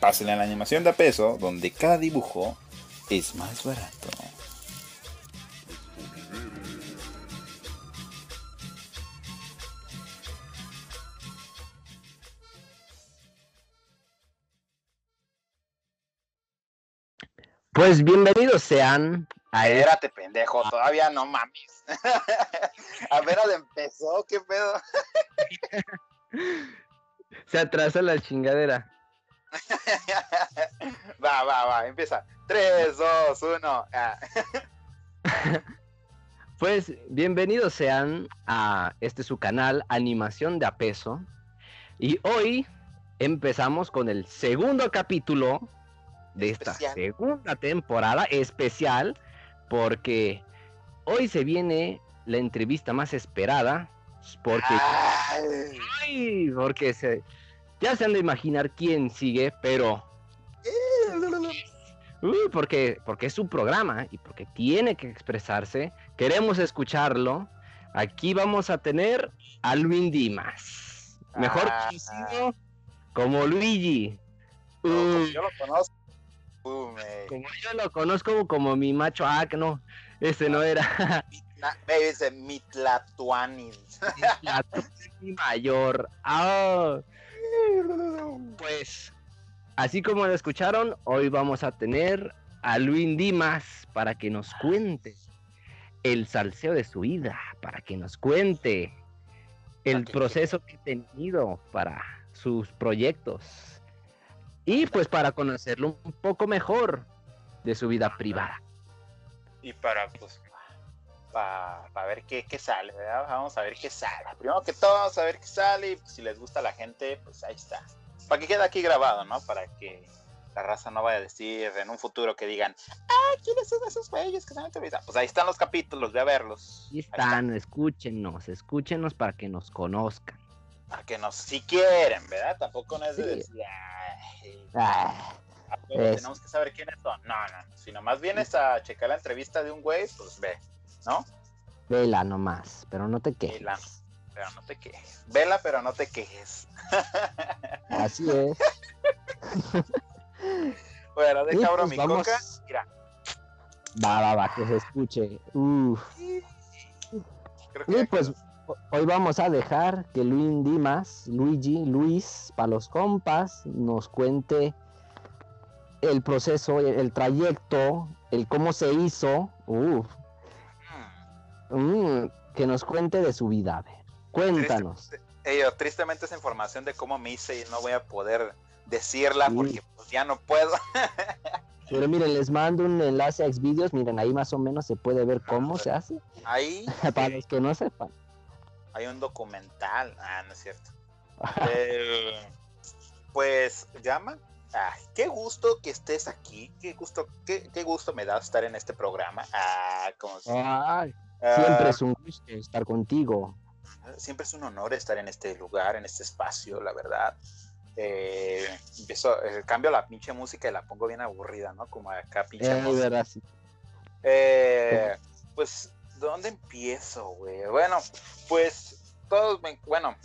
Pásenle a la animación de a peso, donde cada dibujo es más barato. Pues bienvenidos sean a este Espérate, pendejo, todavía no mames. Apenas empezó, qué pedo. Se atrasa la chingadera. va, va, va, empieza. 3, 2, 1. Pues bienvenidos sean a este su canal Animación de a peso. Y hoy empezamos con el segundo capítulo de esta Especial. segunda temporada especial porque hoy se viene la entrevista más esperada porque Ay, Ay, porque se, ya se han de imaginar quién sigue, pero uy, porque, porque es su programa y porque tiene que expresarse. Queremos escucharlo. Aquí vamos a tener a Luis Dimas, mejor Ah. conocido como Luigi. como yo lo conozco. Uh, como yo lo conozco como mi macho, ah, que no, ese no era. dice Mitlatuanis. La mi mayor. Ah. Pues, así como lo escucharon, hoy vamos a tener a Luis Dimas para que nos cuente el salseo de su vida, para que nos cuente el proceso que ha tenido para sus proyectos. Y pues para conocerlo un poco mejor de su vida privada. Y para, pues, para ver qué, qué sale, ¿verdad? Vamos a ver qué sale. Primero que todo, vamos a ver qué sale. Y pues, si les gusta a la gente, pues ahí está. Para que quede aquí grabado, ¿no? Para que la raza no vaya a decir en un futuro que digan, ah, ¿quiénes son esos güeyes que están en Pues ahí están los capítulos, ve a verlos. Ahí Ahí está. están, escúchenos, escúchenos para que nos conozcan. Para que nos, si quieren, ¿verdad? Tampoco no es de Sí. decir, "Ay, Ah, Es- tenemos que saber quiénes son. No, no, no. Si nomás vienes a checar la entrevista de un güey, pues ve, ¿no? vela nomás, pero no te quejes. Vela, pero no te quejes. Vela, pero no te quejes. Así es. Bueno, deja abro pues, mi vamos- coca. Mira, Va, va, va, que se escuche. Uf. creo que Y pues hoy vamos a dejar que Luis Dimas, Luigi, Luis, para los compas, nos cuente el proceso, el, el trayecto, el cómo se hizo. Uf. Mm. Que nos cuente de su vida. A ver, cuéntanos. Yo, tristemente esa información de cómo me hice y no voy a poder decirla Sí. porque pues, ya no puedo. Pero miren, les mando un enlace a Xvideos. Miren, ahí más o menos se puede ver cómo se hace. Ahí Para los que no sepan. hay un documental. Ah, no es cierto. Eh, pues llama. Ay, qué gusto que estés aquí. Qué gusto, qué, qué gusto me da estar en este programa. Ah, como si- Ay, ah, siempre es un gusto estar contigo. siempre es un honor estar en este lugar, en este espacio, la verdad. Eh, empiezo, eh, cambio la pinche música y la pongo bien aburrida, ¿no? Como acá pinche Eh, música. Eh, pues, ¿dónde empiezo, güey? Bueno, pues, todos, me- bueno,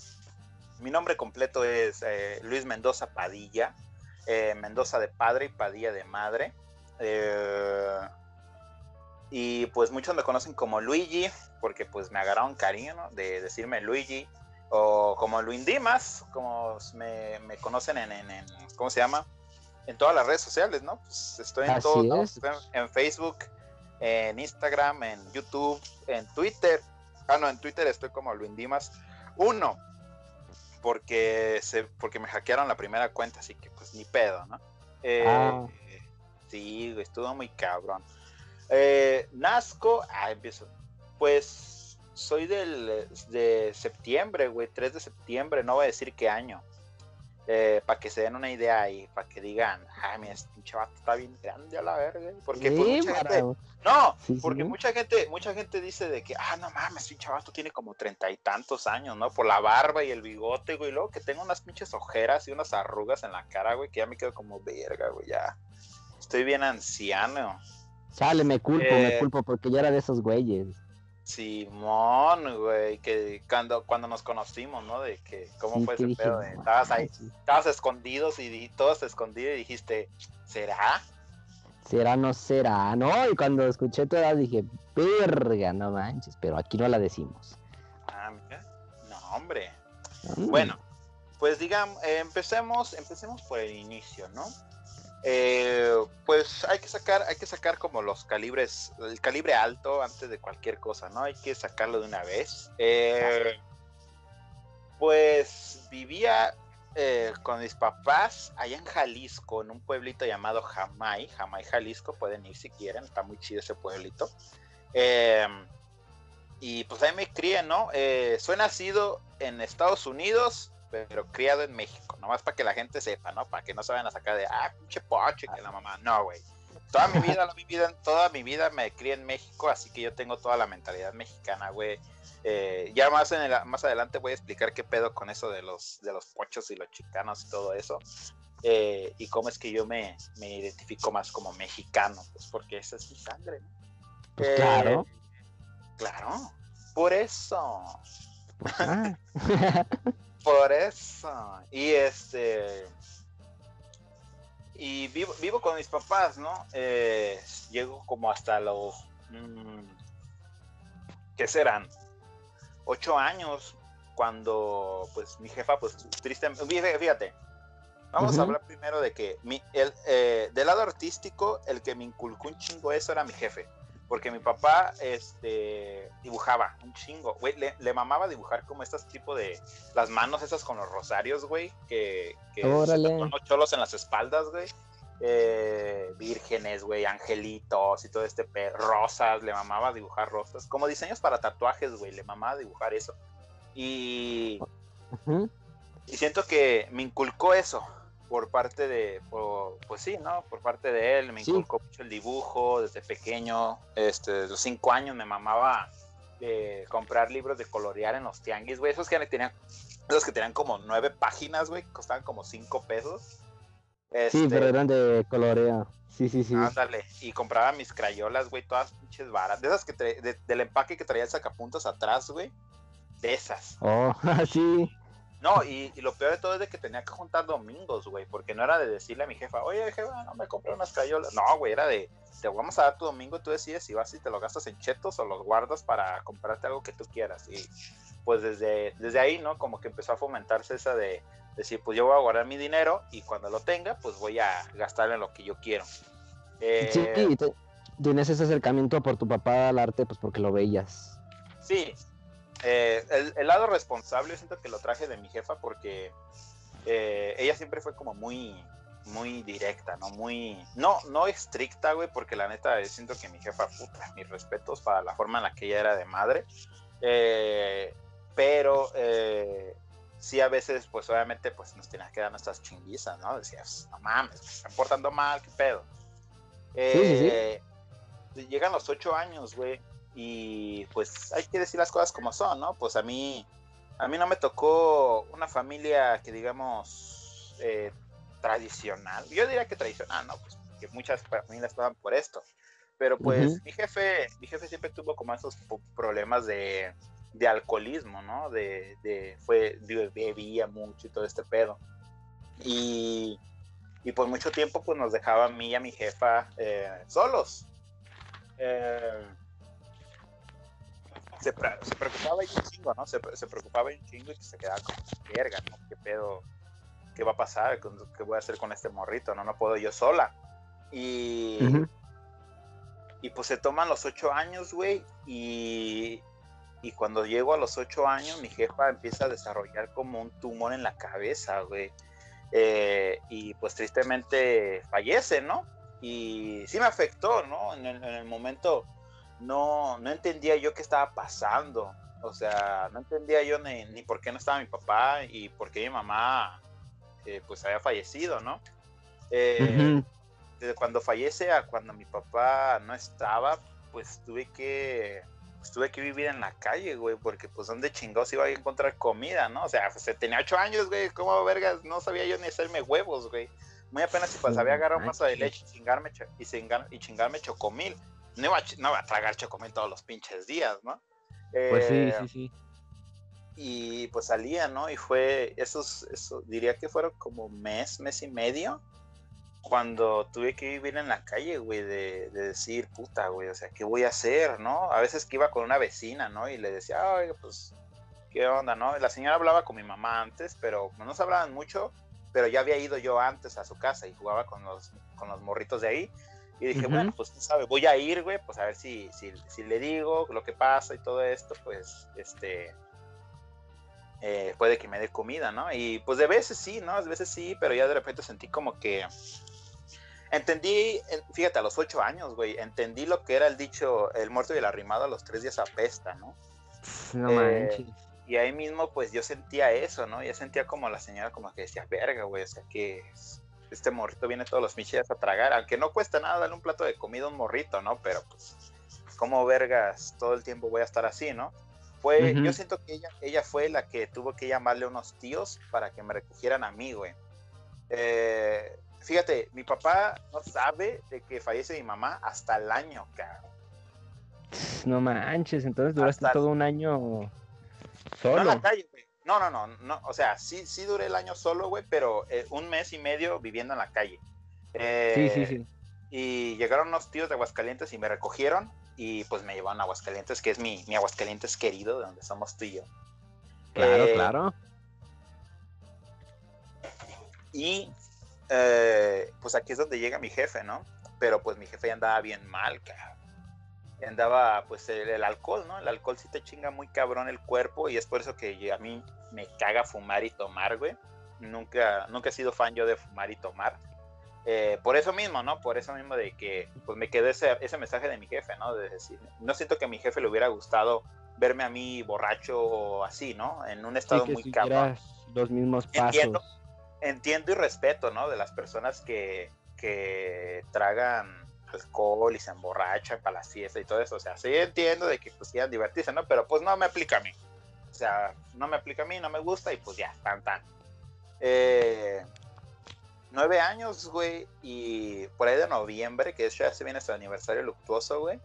mi nombre completo es Luis Mendoza Padilla, Mendoza de padre y Padilla de madre. Eh, y pues muchos me conocen como Luigi, porque pues me agarraron cariño, ¿no? De decirme Luigi, o como Luis Dimas, como me, me conocen en, en- en- ¿cómo se llama? En todas las redes sociales, ¿no? Pues estoy en es. estoy en, Facebook, en Instagram, en YouTube, en Twitter. Ah, no, en Twitter estoy como Luis Dimas 1, porque, se, porque me hackearon la primera cuenta, así que pues ni pedo, ¿no? Eh, Ah. Sí, estuvo muy cabrón. Eh, Nazco, ah, empiezo. Pues soy del de septiembre, güey, 3 de septiembre, no voy a decir qué año. Eh, para que se den una idea ahí, para que digan, ay, mira, este pinche vato está bien grande a la verga. Porque pues, mucha gente, no, porque mucha gente, mucha gente dice de que, ah, no mames, pinche vato tiene como treinta y tantos años, ¿no? Por la barba y el bigote, güey, y luego que tengo unas pinches ojeras y unas arrugas en la cara, güey, que ya me quedo como verga, güey, ya. Estoy bien anciano. Chale, me culpo, me eh, culpo, porque ya era de esos güeyes. Simón, güey, que cuando, cuando nos conocimos, ¿no? De que, ¿cómo fue ese pedo? estabas ahí, estabas escondidos y, todos escondidos y dijiste, ¿será? ¿Será, no será? No, y cuando escuché tu edad dije, verga, no manches, pero aquí no la decimos. Ah, mira, no, hombre. Bueno, pues digamos, empecemos, empecemos por el inicio, ¿no? Eh, pues hay que sacar, hay que sacar como los calibres, el calibre alto antes de cualquier cosa, ¿no? Hay que sacarlo de una vez. Eh, pues vivía eh, con mis papás allá en Jalisco, en un pueblito llamado Jamay, Jamay, Jalisco, pueden ir si quieren, está muy chido ese pueblito. y pues ahí me crié, ¿no? soy nacido en Estados Unidos, pero criado en México, nomás para que la gente sepa, ¿no? Para que no se vayan a sacar de, ah, pinche poche, que la mamá. No, güey. Toda mi vida, mi vida, toda mi vida me crié en México, así que yo tengo toda la mentalidad mexicana, güey. Eh, ya más, en el, más adelante voy a explicar qué pedo con eso de los, de los pochos y los chicanos y todo eso. Eh, y cómo es que yo me, me, identifico más como mexicano, pues porque esa es mi sangre. ¿no? Pues claro. Claro. Por eso. Por eso. Y este. Y vivo, vivo con mis papás, ¿no? Eh, llego como hasta los. Mmm, ¿Qué serán? Ocho años. Cuando, pues, mi jefa, pues, tristemente. Fíjate. Vamos a hablar primero de que mi, el, eh, del lado artístico, el que me inculcó un chingo eso era mi jefe. Porque mi papá este, dibujaba un chingo, güey, le, mamaba dibujar como estas tipo de, las manos esas con los rosarios, güey, que, que con los cholos en las espaldas, güey. Eh, vírgenes, güey, angelitos y todo este pe rosas, le mamaba dibujar rosas, como diseños para tatuajes, güey, le mamaba dibujar eso. Y, y siento que me inculcó eso, por parte de, pues sí, ¿no? Por parte de él, me inculcó mucho el dibujo desde pequeño, este, desde los cinco años me mamaba eh, comprar libros de colorear en los tianguis, güey, esos que tenían, esos que tenían como nueve páginas, güey, costaban como cinco pesos. sí, este pero eran de colorea. Sí, sí, sí. Ándale, y compraba mis crayolas, güey, todas pinches varas, de esas que del empaque que traía el sacapuntas atrás, güey, de esas. Oh, sí. No, y, lo peor de todo es de que tenía que juntar domingos, güey, porque no era de decirle a mi jefa, oye, jefa, no me compré unas crayolas. No, güey, era de, te vamos a dar tu domingo, tú decides si vas y te lo gastas en chetos o los guardas para comprarte algo que tú quieras. Y pues desde, desde ahí, ¿no? Como que empezó a fomentarse esa de decir, pues yo voy a guardar mi dinero y cuando lo tenga, pues voy a gastar en lo que yo quiero. Eh, sí, tienes ese acercamiento por tu papá al arte, pues porque lo veías. Sí, eh, el, lado responsable siento que lo traje de mi jefa porque eh, ella siempre fue como muy muy directa, ¿no? Muy, no, no estricta, güey, porque la neta siento que mi jefa, puta, mis respetos para la forma en la que ella era de madre, eh, pero sí a veces, pues obviamente, pues nos tenías que dar nuestras chinguizas, ¿no? Decías, no mames, me están portando mal, qué pedo. Llegan los ocho años, güey, y pues hay que decir las cosas como son, ¿no? Pues a mí, a mí no me tocó una familia que digamos eh, tradicional. Yo diría que tradicional, ¿no? Pues que muchas familias pasan por esto. Pero pues mi jefe, mi jefe siempre tuvo como esos problemas de, de alcoholismo, ¿no? De, de fue, bebía mucho y todo este pedo. Y, y por mucho tiempo pues nos dejaba a mí y a mi jefa eh, solos. Eh, se, preocupaba y un chingo, ¿no? Se, preocupaba y un chingo y se quedaba como, verga, ¿no? ¿Qué pedo? ¿Qué va a pasar? ¿Qué voy a hacer con este morrito? No, no puedo yo sola. Y, y pues se toman los ocho años, güey, y, y cuando llego a los ocho años, mi jefa empieza a desarrollar como un tumor en la cabeza, güey. Eh, y pues tristemente fallece, ¿no? Y sí me afectó, ¿no? En el, en el momento no, no entendía yo qué estaba pasando. O sea, no entendía yo ni, por qué no estaba mi papá y por qué mi mamá eh, pues había fallecido, ¿no? Eh, desde cuando fallece a cuando mi papá no estaba, pues tuve que pues, tuve que vivir en la calle, güey, porque pues dónde chingados iba a encontrar comida, ¿no? O sea, pues, tenía ocho años, güey, ¿cómo vergas? No sabía yo ni hacerme huevos, güey. Muy apenas si pues había agarrado un vaso de leche y chingarme, y chingarme chocomil. No iba, a, no iba a tragar chocomil todos los pinches días, ¿no? pues sí, eh, sí, sí. Y pues salía, ¿no? Y fue, esos, eso, diría que fueron como mes, mes y medio cuando tuve que vivir en la calle, güey, de, decir, puta, güey, o sea, ¿qué voy a hacer, no? A veces que iba con una vecina, ¿no? Y le decía, oye, pues, ¿qué onda, no? La señora hablaba con mi mamá antes, pero no se hablaban mucho, pero ya había ido yo antes a su casa y jugaba con los, con los morritos de ahí. Y dije, bueno, pues, tú sabes, voy a ir, güey, pues a ver si, si, si le digo lo que pasa y todo esto, pues, este, eh, puede que me dé comida, ¿no? Y pues de veces sí, ¿no? A veces sí, pero ya de repente sentí como que Entendí, fíjate, a los ocho años, güey, entendí lo que era el dicho, el muerto y el arrimado a los tres días apesta, ¿no? No eh, manches. Y ahí mismo, pues yo sentía eso, ¿no? Ya sentía como la señora como que decía, verga, güey, o sea que este morrito viene todos los miches a tragar, aunque no cuesta nada darle un plato de comida a un morrito, ¿no? Pero pues, como vergas, todo el tiempo voy a estar así, ¿no? Fue, yo siento que ella, ella fue la que tuvo que llamarle a unos tíos para que me recogieran a mí, güey. Eh, Fíjate, mi papá no sabe de que fallece mi mamá hasta el año, cabrón. No manches, entonces duraste todo un año solo. No, en la calle, güey. No, no, no, no, o sea, sí, sí duré el año solo, güey, pero eh, un mes y medio viviendo en la calle. sí, sí, sí. Y llegaron unos tíos de Aguascalientes y me recogieron y pues me llevaron a Aguascalientes, que es mi, mi Aguascalientes querido, de donde somos tú y yo. Claro, eh, claro. Y eh, pues aquí es donde llega mi jefe, ¿no? Pero pues mi jefe ya andaba bien mal, cabrón. andaba, pues el, alcohol, ¿no? El alcohol sí te chinga muy cabrón el cuerpo y es por eso que a mí me caga fumar y tomar, güey. Nunca, nunca he sido fan yo de fumar y tomar. Eh, por eso mismo, ¿no? Por eso mismo de que pues me quedé ese, ese mensaje de mi jefe, ¿no? De decir, no siento que a mi jefe le hubiera gustado verme a mí borracho o así, ¿no? En un estado muy cabrón. Los mismos pasos entiendo y respeto, ¿no? De las personas que, que tragan alcohol y se emborrachan para las fiestas y todo eso. O sea, sí entiendo de que pues quieran divertirse, ¿no? Pero pues no me aplica a mí. Sea, no me aplica a mí, no me gusta y pues ya, tan, tan. Eh, nueve años, güey, y por ahí de noviembre, que ya se viene su aniversario luctuoso, güey.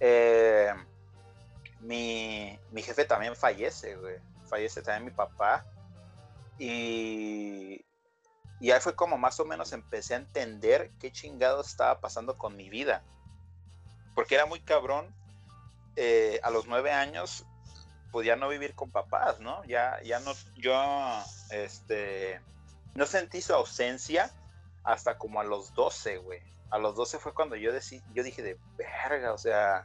Eh, mi, mi jefe también fallece, güey. Fallece también mi papá. Y, y ahí fue como más o menos empecé a entender qué chingado estaba pasando con mi vida. Porque era muy cabrón. Eh, a los nueve años podía no vivir con papás, ¿no? Ya, ya no, yo, este, no sentí su ausencia hasta como a los doce, güey. A los doce fue cuando yo, decí, yo dije de verga, o sea,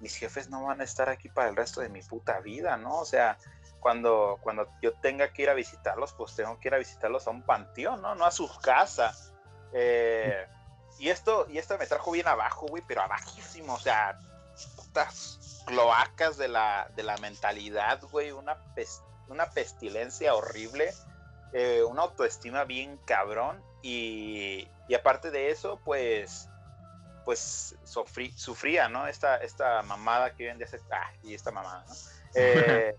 mis jefes no van a estar aquí para el resto de mi puta vida, ¿no? O sea, cuando, cuando yo tenga que ir a visitarlos, pues tengo que ir a visitarlos a un panteón, ¿no? No a su casa. Eh, y esto, y esto me trajo bien abajo, güey, pero abajísimo, o sea, putas cloacas de la, de la mentalidad, güey, una, una pestilencia horrible, eh, una autoestima bien cabrón, y, y aparte de eso, pues, pues sufría, ¿no? Esta, esta mamada que hoy hace, ah, y esta mamada, ¿no? Eh,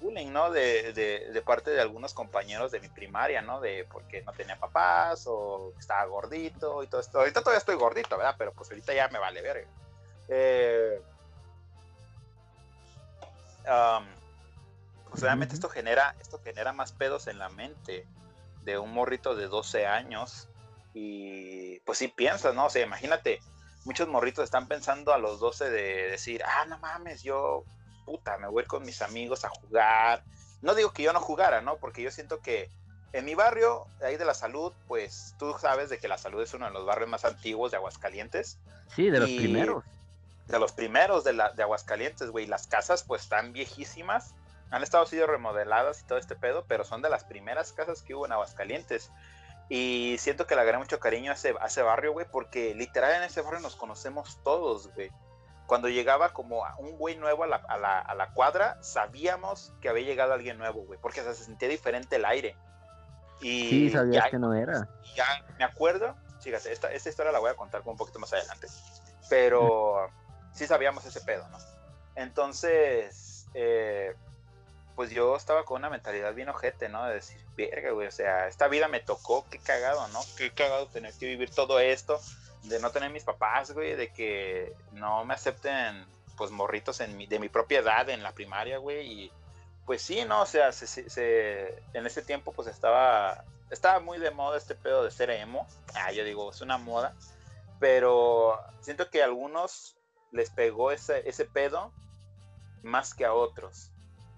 bullying, ¿no? De, de, parte de algunos compañeros de mi primaria, ¿no? De porque no tenía papás o estaba gordito y todo esto. Ahorita todavía estoy gordito, ¿verdad? Pero pues ahorita ya me vale verga. Eh, pues obviamente esto genera, esto genera más pedos en la mente de un morrito de 12 años y pues sí piensas, ¿no? O sea, imagínate, muchos morritos están pensando a los 12 de decir, ah, no mames, yo puta, me voy con mis amigos a jugar. No digo que yo no jugara, ¿no? Porque yo siento que en mi barrio, ahí de la salud, pues tú sabes de que la salud es uno de los barrios más antiguos de Aguascalientes. Sí, de los primeros. De los primeros de, la, de Aguascalientes, güey. Las casas pues están viejísimas. Han estado sido remodeladas y todo este pedo, pero son de las primeras casas que hubo en Aguascalientes. Y siento que le agarré mucho cariño a ese, a ese barrio, güey, porque literal en ese barrio nos conocemos todos, güey cuando llegaba como un güey nuevo a la, a, la, a la, cuadra, sabíamos que había llegado alguien nuevo, güey, porque se sentía diferente el aire. Y Sí, sabías ya- que no era. ya me acuerdo, fíjate, esta, esta historia la voy a contar con un poquito más adelante, pero sí sabíamos ese pedo, ¿no? Entonces, eh, pues yo estaba con una mentalidad bien ojete, ¿no? De decir, verga, güey, o sea, esta vida me tocó, qué cagado, ¿no? Qué cagado tener que vivir todo esto, de no tener mis papás, güey, de que no me acepten, pues, morritos en mi, de mi propia edad en la primaria, güey, y pues sí, ¿no? O sea, se- se- se- en ese tiempo, pues, estaba estaba muy de moda este pedo de ser emo. Ah, yo digo, es una moda. Pero siento que algunos les pegó ese, ese pedo más que a otros.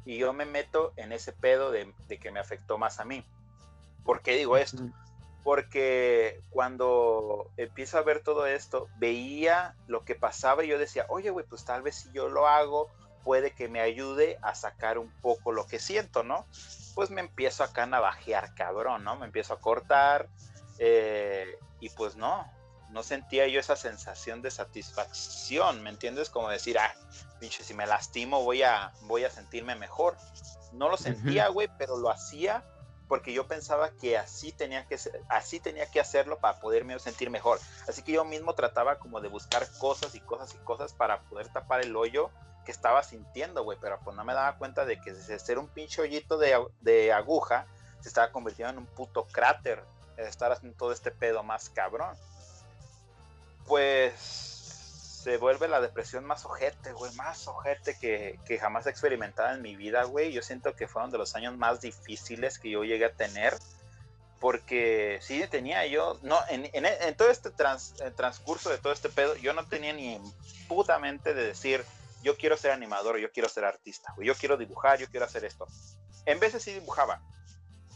Y yo me meto en ese pedo de, de que me afectó más a mí. ¿Por qué digo esto? Porque cuando empiezo a ver todo esto, veía lo que pasaba y yo decía, oye, güey, pues tal vez si yo lo hago, puede que me ayude a sacar un poco lo que siento, ¿no? Pues me empiezo acá a navajear, cabrón, ¿no? Me empiezo a cortar eh, y pues no, no sentía yo esa sensación de satisfacción, ¿me entiendes? Como decir, ah, pinche, si me lastimo voy a, voy a sentirme mejor. No lo sentía, güey, pero lo hacía porque yo pensaba que así tenía que ser- así tenía que hacerlo para poderme sentir mejor. Así que yo mismo trataba como de buscar cosas y cosas y cosas para poder tapar el hoyo que estaba sintiendo, güey, pero pues no me daba cuenta de que de ser un pinche hoyito de, de aguja se estaba convirtiendo en un puto cráter, estar haciendo todo este pedo más cabrón. Pues se vuelve la depresión más ojete, güey, más ojete que, que jamás he experimentado en mi vida, güey. Yo siento que fueron de los años más difíciles que yo llegué a tener. Porque sí tenía yo, no, en, todo este transcurso de todo este pedo, yo no tenía ni puta mente de decir, yo quiero ser animador, yo quiero ser artista, güey, yo quiero dibujar, yo quiero hacer esto. En veces sí dibujaba.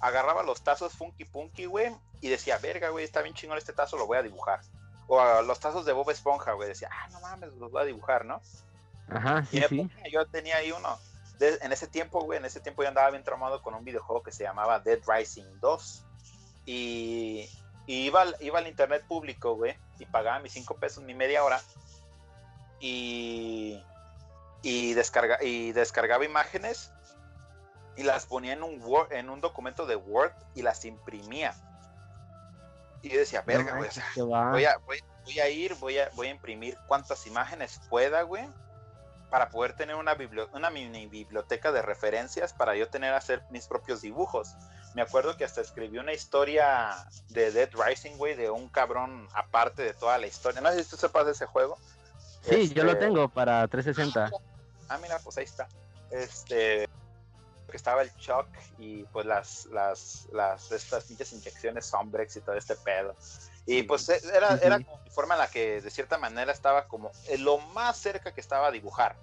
Agarraba los tazos funky punky, güey, y decía, verga, güey, está bien chingón este tazo, lo voy a dibujar. O a los tazos de Bob Esponja, güey, decía, ah, no mames, los voy a dibujar, ¿no? Ajá, Y sí, me sí. ponía- yo tenía ahí uno. De- en ese tiempo, güey, en ese tiempo yo andaba bien traumado con un videojuego que se llamaba Dead Rising 2. Y, y iba, al, iba al internet público, güey, y pagaba mis 5 pesos mi media hora. Y, y, descarga, y descargaba imágenes y las ponía en un, Word, en un documento de Word y las imprimía. Y yo decía, verga, güey, o sea, voy a, voy, voy a ir, voy a, voy a imprimir cuantas imágenes pueda, güey, para poder tener una, una mini biblioteca de referencias para yo tener a hacer mis propios dibujos. Me acuerdo que hasta escribí una historia de Dead Rising, güey, de un cabrón aparte de toda la historia. No sé si tú sepas de ese juego. Sí, yo lo Este, tengo para 360. Ah, mira, pues ahí está. Este que estaba el Chuck y pues las las las estas pinches inyecciones Sombrex y todo este pedo. Y pues era, era como mi forma en la que de cierta manera estaba como lo más cerca que estaba a dibujar.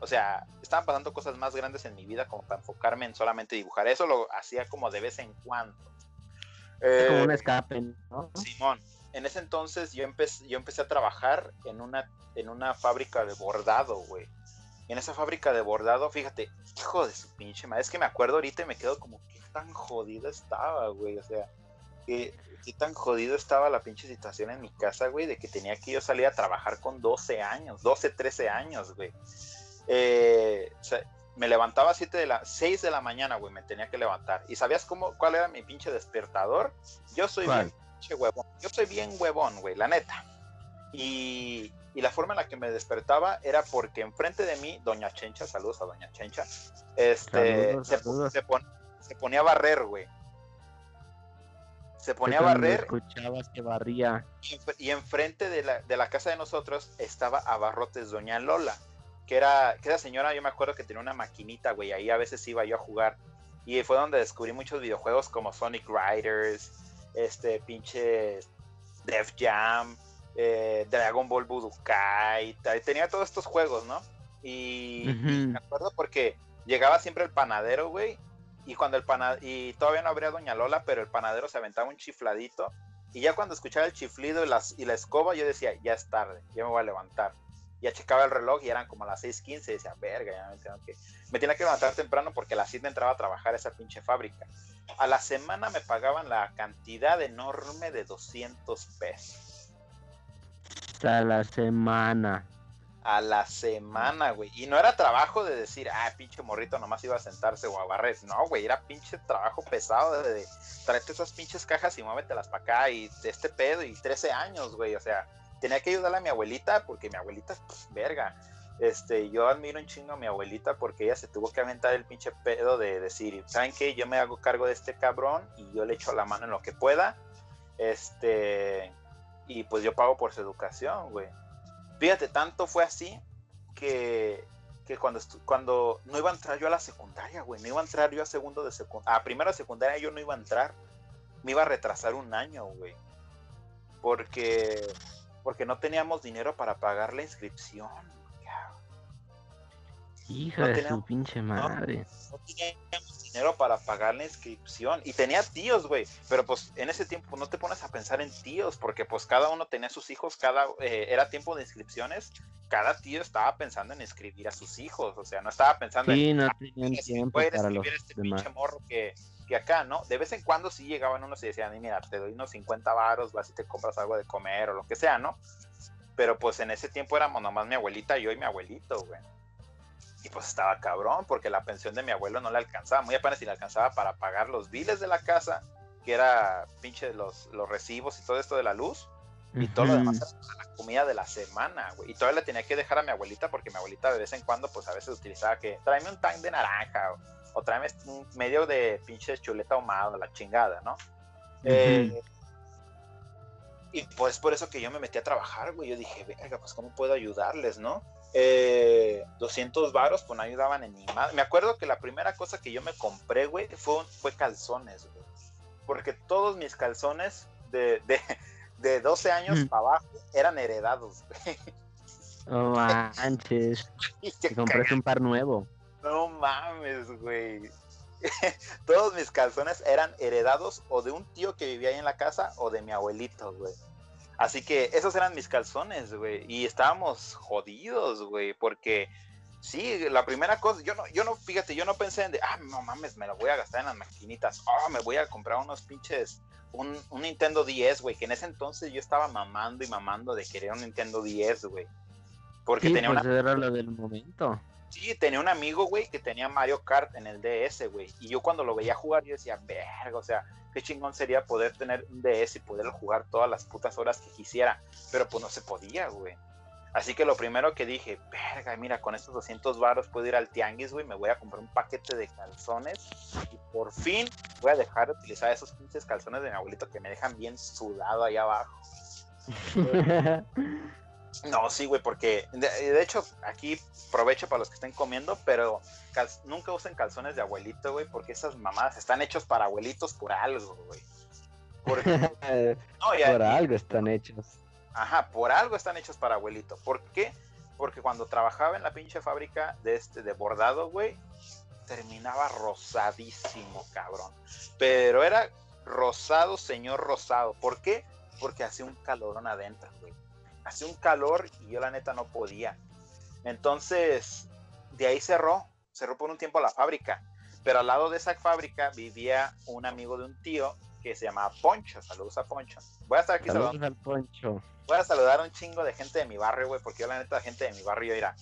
O sea, estaban pasando cosas más grandes en mi vida como para enfocarme en solamente dibujar. Eso lo hacía como de vez en cuando. Es como un Eh, escape, ¿no? Simón, en ese entonces yo empecé, yo empecé a trabajar en una, en una fábrica de bordado, güey. En esa fábrica de bordado, fíjate, hijo de su pinche madre, es que me acuerdo ahorita y me quedo como, qué tan jodido estaba, güey. O sea, qué, qué tan jodido estaba la pinche situación en mi casa, güey, de que tenía que yo salir a trabajar con 12 años, 12, 13 años, güey. Eh, o sea, me levantaba a 7 de la, 6 de la mañana, güey, me tenía que levantar. ¿Y sabías cómo, cuál era mi pinche despertador? Yo soy ¿Cuál? bien pinche huevón. Yo soy bien huevón, güey, la neta. Y, y la forma en la que me despertaba era porque enfrente de mí, Doña Chencha, saludos a Doña Chencha, este, Saludos, se, saludos. se pon- se ponía a barrer, güey. Se ponía a barrer Escuchabas que barría. y, enf- y enfrente de la, de la casa de nosotros estaba Abarrotes Doña Lola, que era, que era señora, yo me acuerdo que tenía una maquinita, güey, ahí a veces iba yo a jugar. Y fue donde descubrí muchos videojuegos como Sonic Riders, este pinche Def Jam, eh, Dragon Ball Budokai, tenía todos estos juegos, ¿no? Y, me acuerdo porque llegaba siempre el panadero, güey, y cuando el panadero, y todavía no habría Doña Lola, pero el panadero se aventaba un chifladito, y ya cuando escuchaba el chiflido y, las, y la escoba, yo decía, ya es tarde, ya me voy a levantar. Ya checaba el reloj y eran como las 6:15 y decía, verga, ya me tengo que... Me tenía que levantar temprano porque a las 7 entraba a trabajar a esa pinche fábrica. A la semana me pagaban la cantidad enorme de 200 pesos. Hasta la semana. a la semana, güey. Y no era trabajo de decir, ah, pinche morrito nomás iba a sentarse o a. No, güey, era pinche trabajo pesado de, de traerte esas pinches cajas y muévetelas para acá y este pedo y 13 años, güey. O sea, tenía que ayudarle a mi abuelita porque mi abuelita, pues, verga. Este, yo admiro un chingo a mi abuelita porque ella se tuvo que aventar el pinche pedo de decir, ¿saben qué? Yo me hago cargo de este cabrón y yo le echo la mano en lo que pueda. Este, y pues yo pago por su educación, güey. Fíjate, tanto fue así que, cuando, cuando no iba a entrar yo a la secundaria, güey, no iba a entrar yo a segundo de secundaria, a primera secundaria yo no iba a entrar, me iba a retrasar un año, güey. Porque, porque no teníamos dinero para pagar la inscripción. Hija de su pinche madre. No, teníamos dinero para pagar la inscripción. Y tenía tíos, güey. Pero pues en ese tiempo no te pones a pensar en tíos, porque pues cada uno tenía sus hijos, cada eh, era tiempo de inscripciones. Cada tío estaba pensando en inscribir a sus hijos. O sea, no estaba pensando sí, en. no tenían tiempo para los este pinche morro que, que acá, ¿no? De vez en cuando sí llegaban unos y decían, mira, te doy unos 50 varos, vas y te compras algo de comer o lo que sea, ¿no? Pero pues en ese tiempo éramos nomás mi abuelita, yo y mi abuelito, güey. Y pues estaba cabrón, porque la pensión de mi abuelo no le alcanzaba, muy apenas si le alcanzaba para pagar los biles de la casa, que era pinche los, los recibos y todo esto de la luz, y todo lo demás era la comida de la semana, güey. Y todavía le tenía que dejar a mi abuelita, porque mi abuelita de vez en cuando, pues a veces utilizaba que tráeme un tank de naranja, o, tráeme un medio de pinche chuleta ahumada, la chingada, ¿no? eh, y pues por eso que yo me metí a trabajar, güey. Yo dije, venga, pues cómo puedo ayudarles, ¿no? Eh, 200 varos, pues no ayudaban en ni más. Me acuerdo que la primera cosa que yo me compré, güey, fue, fue calzones, güey. Porque todos mis calzones de, de, de 12 años para abajo eran heredados, güey. No manches. Te compraste un par nuevo. No mames, güey. Todos mis calzones eran heredados o de un tío que vivía ahí en la casa o de mi abuelito, güey. Así que esos eran mis calzones, güey. Y estábamos jodidos, güey, porque sí, la primera cosa, yo no, yo no, fíjate, yo no pensé en de, ah, no mames, me lo voy a gastar en las maquinitas. Oh, me voy a comprar unos pinches, un, un Nintendo 10, güey, que en ese entonces yo estaba mamando y mamando de querer un Nintendo 10, güey. Porque sí, tenía pues una... era lo del momento. Sí, tenía un amigo, güey, que tenía Mario Kart en el DS, güey. Y yo cuando lo veía jugar, yo decía, verga, o sea, qué chingón sería poder tener un DS y poder jugar todas las putas horas que quisiera. Pero pues no se podía, güey. Así que lo primero que dije, verga, mira, con estos 200 varos puedo ir al tianguis, güey, me voy a comprar un paquete de calzones y por fin voy a dejar de utilizar esos pinches calzones de mi abuelito que me dejan bien sudado ahí abajo. No, sí, güey, porque de, de, hecho aquí provecho para los que estén comiendo, pero cal, nunca usen calzones de abuelito, güey, porque esas mamadas están hechos para abuelitos por algo, güey. Porque, no, ya, por algo están hechos. Ajá, por algo están hechos para abuelito. ¿Por qué? Porque cuando trabajaba en la pinche fábrica de este de bordado, güey, terminaba rosadísimo, cabrón. Pero era rosado, señor rosado. ¿Por qué? Porque hacía un calorón adentro, güey hacía un calor y yo la neta no podía. Entonces, de ahí cerró, cerró por un tiempo la fábrica. Pero al lado de esa fábrica vivía un amigo de un tío que se llamaba Poncho. Saludos a Poncho. Voy a estar aquí Saludos saludando. al Poncho. Voy a saludar a un chingo de gente de mi barrio, güey, porque yo la neta, la gente de mi barrio, era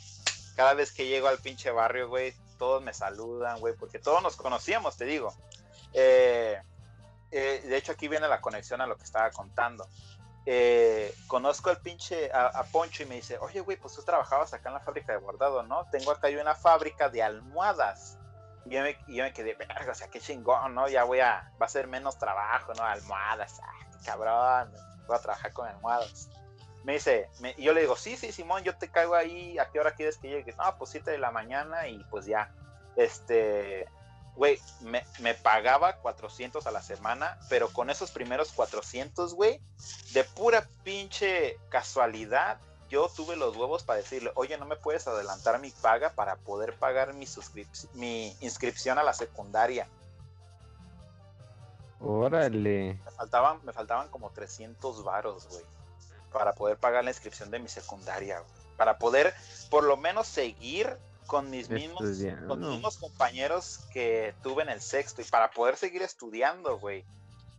cada vez que llego al pinche barrio, güey, todos me saludan, güey, porque todos nos conocíamos, te digo. Eh, eh, de hecho, aquí viene la conexión a lo que estaba contando eh, conozco al pinche a, Poncho y me dice, oye, güey, pues tú trabajabas acá en la fábrica de bordado, ¿no? Tengo acá yo una fábrica de almohadas. Y yo me, quedé, verga, o sea, qué chingón, ¿no? Ya voy a, va a ser menos trabajo, ¿no? Almohadas, ah, qué cabrón, voy a trabajar con almohadas. Me dice, y yo le digo, sí, sí, Simón, yo te caigo ahí, ¿a qué hora quieres que llegue? No, pues 7 de la mañana y pues ya, este, güey, me, me, pagaba 400 a la semana, pero con esos primeros 400, güey, de pura pinche casualidad, yo tuve los huevos para decirle, oye, no me puedes adelantar mi paga para poder pagar mi, mi inscripción a la secundaria. Órale. Me faltaban, me faltaban como 300 varos, güey, para poder pagar la inscripción de mi secundaria, para poder por lo menos seguir con mis mismos, con mis mismos compañeros que tuve en el sexto y para poder seguir estudiando, güey.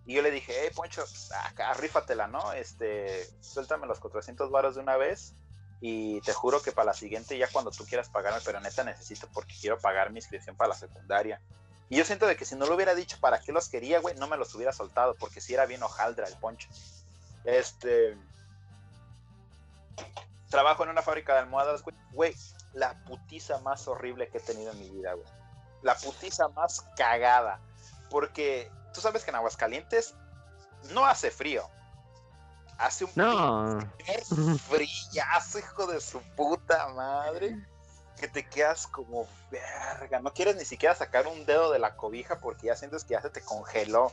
Y yo le dije, hey, Poncho, acá rífatela, ¿no? Este, suéltame los 400 varos de una vez Y te juro que para la siguiente, ya cuando tú quieras pagarme, pero neta necesito porque quiero pagar mi inscripción para la secundaria. Y yo siento de que si no lo hubiera dicho para qué los quería, güey, no me los hubiera soltado, porque si era bien hojaldra el poncho. Este. Trabajo en una fábrica de almohadas, güey. La putiza más horrible que he tenido en mi vida, güey. La putiza más cagada. Porque tú sabes que en Aguascalientes no hace frío. Hace un No. frillazo, hijo de su puta madre. Que te quedas como verga. No quieres ni siquiera sacar un dedo de la cobija porque ya sientes que ya se te congeló.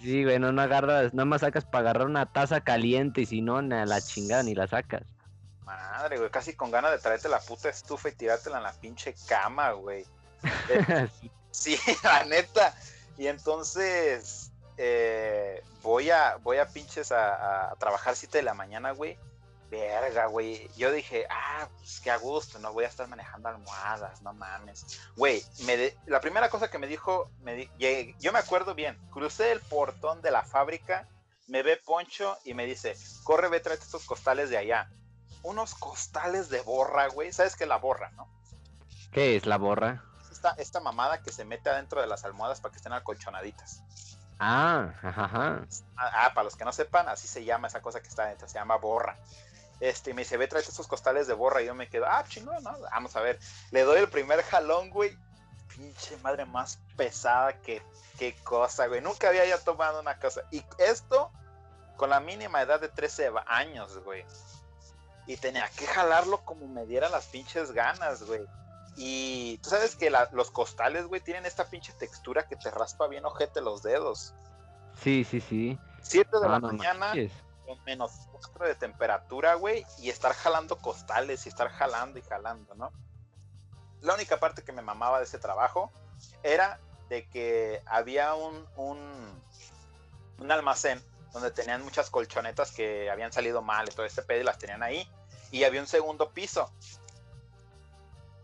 Sí, güey, no, no agarras, nada más sacas para agarrar una taza caliente y si no, ni a la chingada ni la sacas. Madre, güey, casi con ganas de traerte la puta estufa y tirártela en la pinche cama, güey. Sí. Sí, la neta. Y entonces eh, voy a voy a pinches a, a trabajar 7 de la mañana, güey. Verga, güey. Yo dije, ah, pues qué a gusto, no voy a estar manejando almohadas, no mames. Güey, me de- la primera cosa que me dijo, me di- yo me acuerdo bien, crucé el portón de la fábrica, me ve Poncho y me dice, corre, ve, tráete estos costales de allá. Unos costales de borra, güey. ¿Sabes qué es la borra, no? ¿Qué es la borra? esta, esta mamada que se mete adentro de las almohadas para que estén acolchonaditas. Ah, ajá. Ah, ah, para los que no sepan, así se llama esa cosa que está adentro, se llama borra. Este, y me dice, ve, tráete estos costales de borra. Y yo me quedo, ah, chingón, ¿no? Vamos a ver. Le doy el primer jalón, güey. Pinche madre más pesada que qué cosa, güey. Nunca había ya tomado una cosa. Y esto con la mínima edad de 13 años, güey. Y tenía que jalarlo como me diera las pinches ganas, güey. Y tú sabes que la- los costales, güey, tienen esta pinche textura que te raspa bien ojete los dedos. Sí, sí, sí. 7 de Ah, la no mañana, manches. con menos 4 de temperatura, güey, y estar jalando costales y estar jalando y jalando, ¿no? La única parte que me mamaba de ese trabajo era de que había un, un, un almacén donde tenían muchas colchonetas que habían salido mal y todo este pedo y las tenían ahí, y había un segundo piso.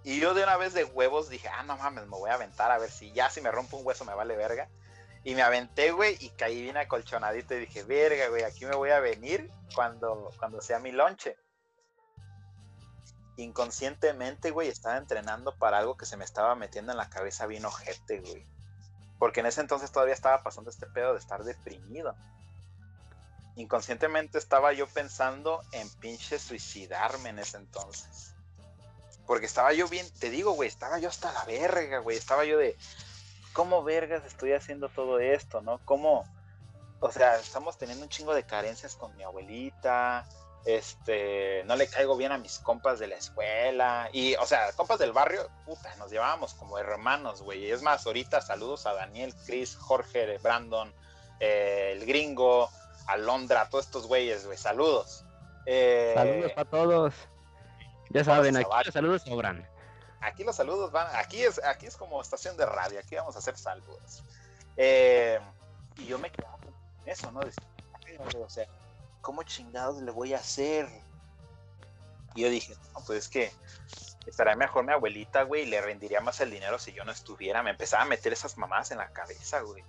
Y yo de una vez de huevos dije, ah, no mames, me voy a aventar a ver si ya si me rompo un hueso me vale verga. Y me aventé, güey, y caí bien acolchonadito y dije, verga, güey, aquí me voy a venir cuando, cuando sea mi lonche. Inconscientemente, güey, estaba entrenando para algo que se me estaba metiendo en la cabeza bien ojete, güey. Porque en ese entonces todavía estaba pasando este pedo de estar deprimido. Inconscientemente estaba yo pensando en pinche suicidarme en ese entonces. Porque estaba yo bien, te digo, güey, estaba yo hasta la verga, güey. Estaba yo de, ¿cómo vergas estoy haciendo todo esto, no? ¿Cómo? O sea, estamos teniendo un chingo de carencias con mi abuelita. Este, no le caigo bien a mis compas de la escuela. Y, o sea, compas del barrio, puta, nos llevábamos como hermanos, güey. Es más, ahorita saludos a Daniel, Chris, Jorge, Brandon, eh, el gringo, Alondra, todos estos güeyes, güey. Saludos. Eh, Saludos para todos. Ya saben, aquí los saludos sobran. aquí los saludos van, aquí es, aquí es como estación de radio, aquí vamos a hacer saludos. Eh, y yo me quedaba con eso, ¿no? Decía, "Ay, güey, o sea, ¿cómo chingados le voy a hacer? Y yo dije, no, pues es que estaría mejor mi abuelita, güey, y le rendiría más el dinero si yo no estuviera. Me empezaba a meter esas mamadas en la cabeza, güey.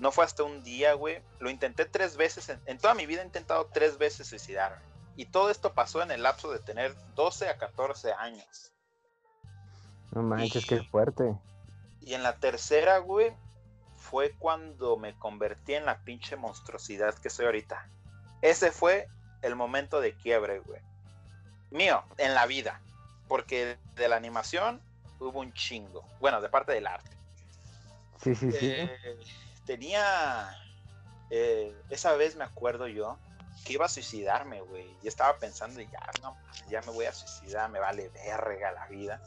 No fue hasta un día, güey. Lo intenté tres veces. En, en toda mi vida he intentado tres veces suicidarme. Y todo esto pasó en el lapso de tener 12 a 14 años. No manches, qué fuerte. Y en la tercera, güey, fue cuando me convertí en la pinche monstruosidad que soy ahorita. Ese fue el momento de quiebre, güey. Mío, en la vida. Porque de la animación hubo un chingo. Bueno, de parte del arte. Sí, sí, sí. Eh, tenía. eh, esa vez me acuerdo yo que iba a suicidarme, güey. Y estaba pensando, ya, no, ya me voy a suicidar, me vale verga la vida.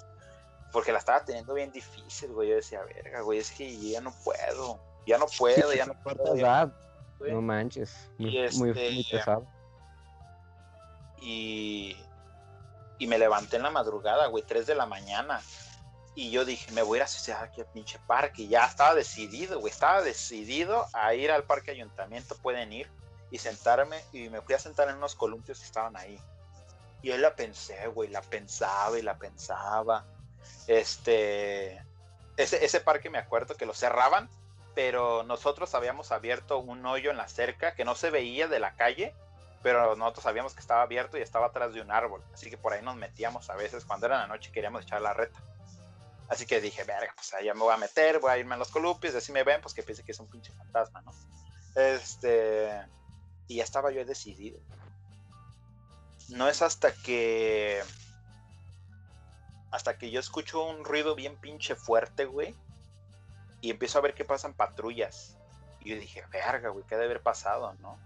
Porque la estaba teniendo bien difícil, güey. Yo decía, verga, güey, es que ya no puedo. Ya no puedo, ya no puedo. Ya no puedo". no manches. Muy, Y muy, este, muy pesado. y, y me levanté en la madrugada, güey, 3 de la mañana. Y yo dije, me voy a ir a suicidar aquí al pinche parque. Y ya estaba decidido, güey, estaba decidido a ir al parque ayuntamiento, pueden ir y sentarme. Y me fui a sentar en unos columpios que estaban ahí. Y yo la pensé, güey, la pensaba y la pensaba. Este, ese, ese parque me acuerdo que lo cerraban, pero nosotros habíamos abierto un hoyo en la cerca que no se veía de la calle pero nosotros sabíamos que estaba abierto y estaba atrás de un árbol, así que por ahí nos metíamos a veces cuando era la noche queríamos echar la reta. Así que dije, verga, pues allá me voy a meter, voy a irme a los columpios, así me ven, pues que piense que es un pinche fantasma, ¿no? Este, y ya estaba yo decidido. No es hasta que, hasta que yo escucho un ruido bien pinche fuerte, güey, y empiezo a ver que pasan patrullas. Y yo dije, verga, güey, ¿qué debe haber pasado, no?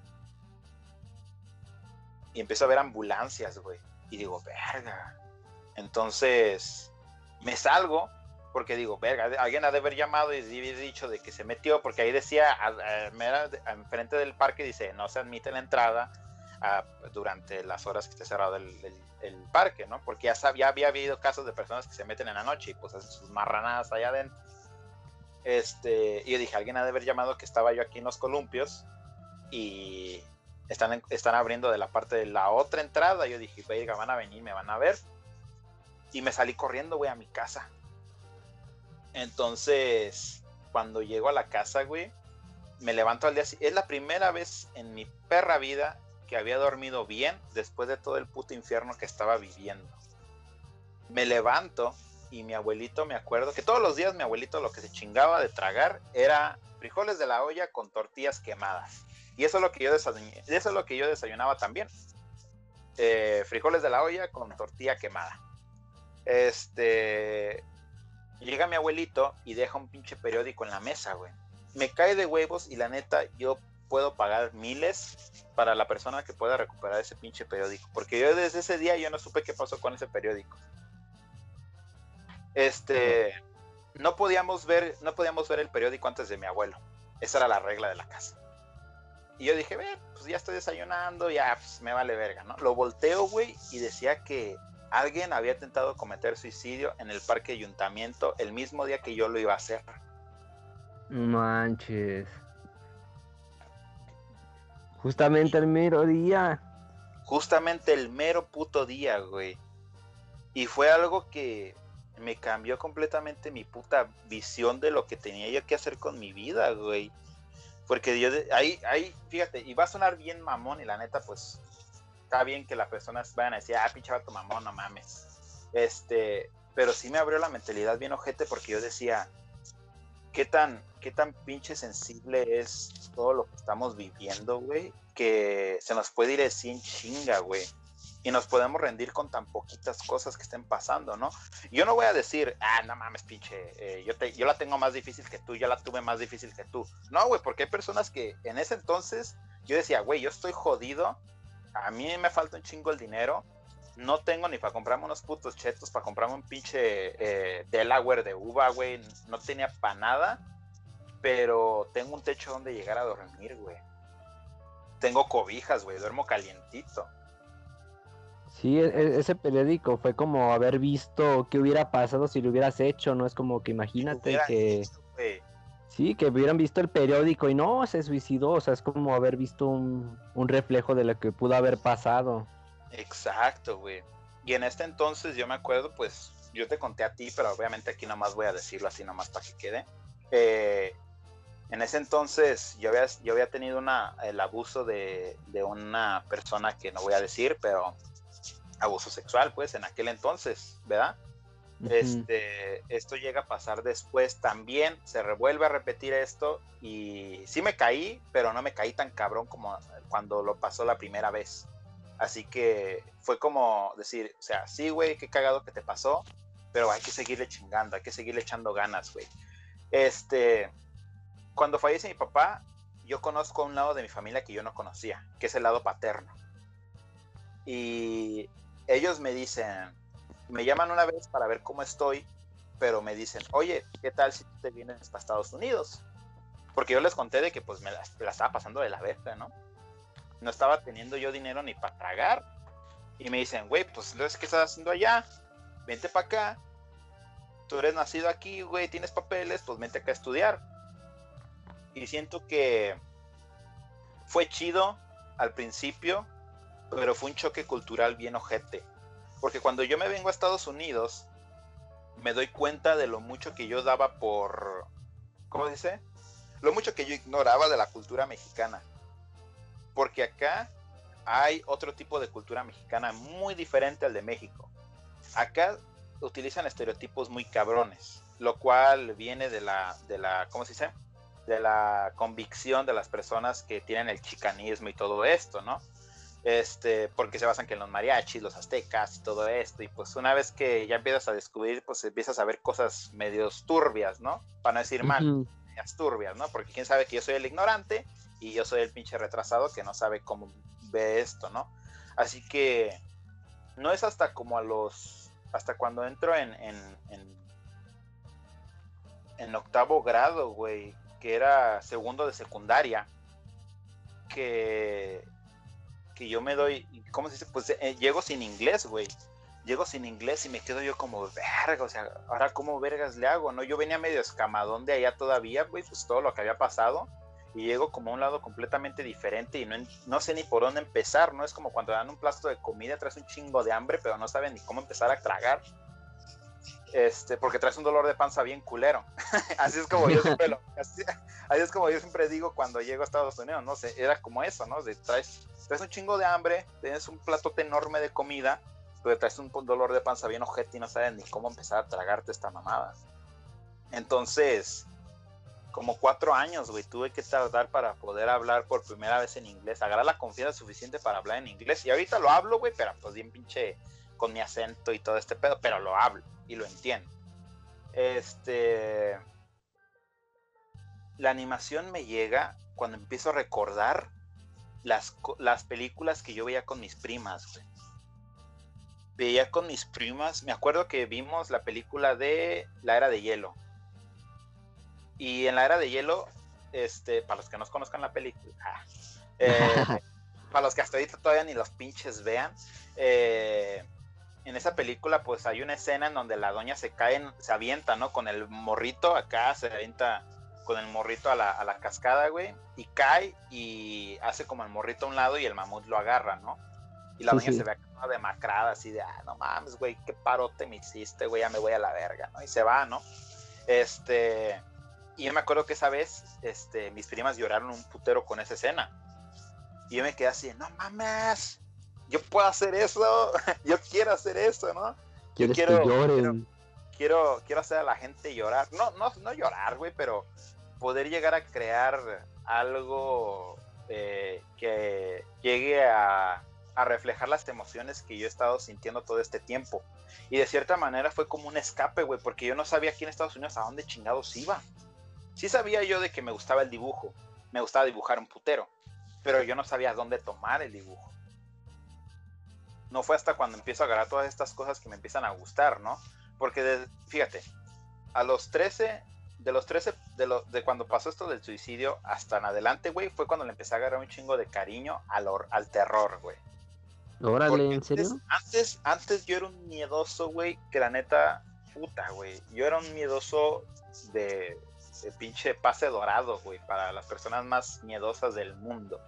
Y empiezo a ver ambulancias, güey. Y digo, verga. Entonces, me salgo porque digo, verga, alguien ha de haber llamado y dicho de que se metió, porque ahí decía, enfrente del parque dice, no se admite la entrada durante las horas que esté cerrado el, parque, ¿no? Porque ya, sabía, había habido casos de personas que se meten en la noche y pues hacen sus marranadas allá adentro. Este, y yo dije, alguien ha de haber llamado que estaba yo aquí en los columpios y están, están abriendo de la parte de la otra entrada. Yo dije, verga, van a venir, me van a ver. Y me salí corriendo, güey, a mi casa. Entonces, cuando llego a la casa, güey, me levanto al día Es la primera vez en mi perra vida que había dormido bien después de todo el puto infierno que estaba viviendo. Me levanto y mi abuelito, me acuerdo que todos los días mi abuelito lo que se chingaba de tragar era frijoles de la olla con tortillas quemadas. Y eso es lo que yo, eso es lo que yo desayunaba también. Eh, frijoles de la olla con tortilla quemada. Este, Llega mi abuelito y deja un pinche periódico en la mesa, güey. Me cae de huevos y la neta, yo puedo pagar miles para la persona que pueda recuperar ese pinche periódico. Porque yo desde ese día yo no supe qué pasó con ese periódico. Este, no podíamos ver, no podíamos ver el periódico antes de mi abuelo. Esa era la regla de la casa. Y yo dije, ve, pues ya estoy desayunando, ya pues me vale verga, ¿no? Lo volteo, güey, y decía que alguien había intentado cometer suicidio en el parque ayuntamiento el mismo día que yo lo iba a hacer. Manches. Justamente el mero día. Justamente el mero puto día, güey. Y fue algo que me cambió completamente mi puta visión de lo que tenía yo que hacer con mi vida, güey. Porque yo, ahí, ahí, fíjate, y va a sonar bien mamón y la neta, pues está bien que las personas vayan a decir, ah, pinche vato mamón, no mames. Este, pero sí me abrió la mentalidad bien ojete porque yo decía, ¿qué tan, qué tan pinche sensible es todo lo que estamos viviendo, güey? Que se nos puede ir sin chinga, güey. Y nos podemos rendir con tan poquitas cosas que estén pasando, ¿no? Yo no voy a decir, ah, no mames, pinche, eh, yo, te, yo la tengo más difícil que tú, yo la tuve más difícil que tú. No, güey, porque hay personas que en ese entonces yo decía, güey, yo estoy jodido a mí me falta un chingo el dinero. No tengo ni para comprarme unos putos chetos, para comprarme un pinche eh, Delaware de uva, güey. No tenía para nada. Pero tengo un techo donde llegar a dormir, güey. Tengo cobijas, güey. Duermo calientito. Sí, e, e, ese periódico fue como haber visto qué hubiera pasado si lo hubieras hecho, ¿no? Es como que imagínate que... Sí, que hubieran visto el periódico y no, se suicidó, o sea, es como haber visto un, reflejo de lo que pudo haber pasado. Exacto, güey. Y en este entonces yo me acuerdo, pues yo te conté a ti, pero obviamente aquí nomás voy a decirlo así nomás para que quede. Eh, en ese entonces yo había, yo había tenido una, el abuso de, de, una persona que no voy a decir, pero abuso sexual, pues en aquel entonces, ¿verdad? Este, esto llega a pasar después también, se revuelve a repetir esto y sí me caí, pero no me caí tan cabrón como cuando lo pasó la primera vez. Así que fue como decir, o sea, sí, güey, qué cagado que te pasó, pero hay que seguirle chingando, hay que seguirle echando ganas, güey. Este, cuando fallece mi papá, yo conozco un lado de mi familia que yo no conocía, que es el lado paterno. Y ellos me dicen, me llaman una vez para ver cómo estoy, pero me dicen, oye, ¿qué tal si te vienes para Estados Unidos? Porque yo les conté de que pues me la, estaba pasando de la verga, ¿no? No estaba teniendo yo dinero ni para tragar. Y me dicen, güey, pues entonces, ¿qué estás haciendo allá? Vente para acá. Tú eres nacido aquí, güey, tienes papeles, pues vente acá a estudiar. Y siento que fue chido al principio, pero fue un choque cultural bien ojete porque cuando yo me vengo a Estados Unidos, me doy cuenta de lo mucho que yo daba por, ¿cómo dice? Lo mucho que yo ignoraba de la cultura mexicana. Porque acá hay otro tipo de cultura mexicana muy diferente al de México. Acá utilizan estereotipos muy cabrones, lo cual viene de la, de la, ¿cómo se dice? De la convicción de las personas que tienen el chicanismo y todo esto, ¿no? Este, porque se basan que en los mariachis, los aztecas y todo esto, y pues una vez que ya empiezas a descubrir, pues empiezas a ver cosas medios turbias, ¿no? Para no decir mal, medias turbias, ¿no? Porque quién sabe que yo soy el ignorante y yo soy el pinche retrasado que no sabe cómo ve esto, ¿no? Así que no es hasta como a los, hasta cuando entro en, en, en, en octavo grado, güey, que era segundo de secundaria, que que yo me doy, ¿cómo se dice? Pues eh, llego sin inglés, güey. Llego sin inglés y me quedo yo como, verga, o sea, ahora cómo vergas le hago, ¿no? Yo venía medio escamadón de allá todavía, güey, pues todo lo que había pasado. Y llego como a un lado completamente diferente y no, no sé ni por dónde empezar, ¿no? Es como cuando dan un plato de comida, traes un chingo de hambre, pero no saben ni cómo empezar a tragar este, porque traes un dolor de panza bien culero. así es como yo siempre lo, así, es como yo siempre digo cuando llego a Estados Unidos, no sé, era como eso, ¿no? De, traes, traes un chingo de hambre, tienes un platote enorme de comida, pero traes un dolor de panza bien ojete y no sabes ni cómo empezar a tragarte esta mamada. Entonces, como cuatro años, güey, tuve que tardar para poder hablar por primera vez en inglés, agarrar la confianza suficiente para hablar en inglés. Y ahorita lo hablo, güey, pero pues bien pinche con mi acento y todo este pedo, pero lo hablo y lo entiendo. Este. La animación me llega cuando empiezo a recordar las, las películas que yo veía con mis primas, güey. Veía con mis primas, me acuerdo que vimos la película de La Era de Hielo. Y en La Era de Hielo, este, para los que no conozcan la película, ah, eh, para los que hasta ahorita todavía ni los pinches vean, eh, en esa película pues hay una escena en donde la doña se cae, se avienta, ¿no? Con el morrito acá, se avienta con el morrito a la, cascada, güey, y cae y hace como el morrito a un lado y el mamut lo agarra, ¿no? Y la doña se ve demacrada, así de, ah, no mames, güey, qué parote me hiciste, güey, ya me voy a la verga, ¿no? Y se va, ¿no? Este, y yo me acuerdo que esa vez, este, mis primas lloraron un putero con esa escena. Y yo me quedé así, no mames, yo puedo hacer eso, yo quiero hacer eso, ¿no? Yo quiero, quiero, quiero, hacer a la gente llorar. No, no, no llorar, güey, pero poder llegar a crear algo eh, que llegue a, a, reflejar las emociones que yo he estado sintiendo todo este tiempo. Y de cierta manera fue como un escape, güey, porque yo no sabía aquí en Estados Unidos a dónde chingados iba. Sí sabía yo de que me gustaba el dibujo, me gustaba dibujar un putero, pero yo no sabía dónde tomar el dibujo no fue hasta cuando empiezo a agarrar todas estas cosas que me empiezan a gustar, ¿no? Porque, fíjate, a los 13, de los 13, de, lo, de cuando pasó esto del suicidio hasta en adelante, güey, fue cuando le empecé a agarrar un chingo de cariño al, al terror, güey. Órale, ¿en serio? Antes, antes yo era un miedoso, güey, que la neta, puta, güey. Yo era un miedoso de, de pinche pase dorado, güey, para las personas más miedosas del mundo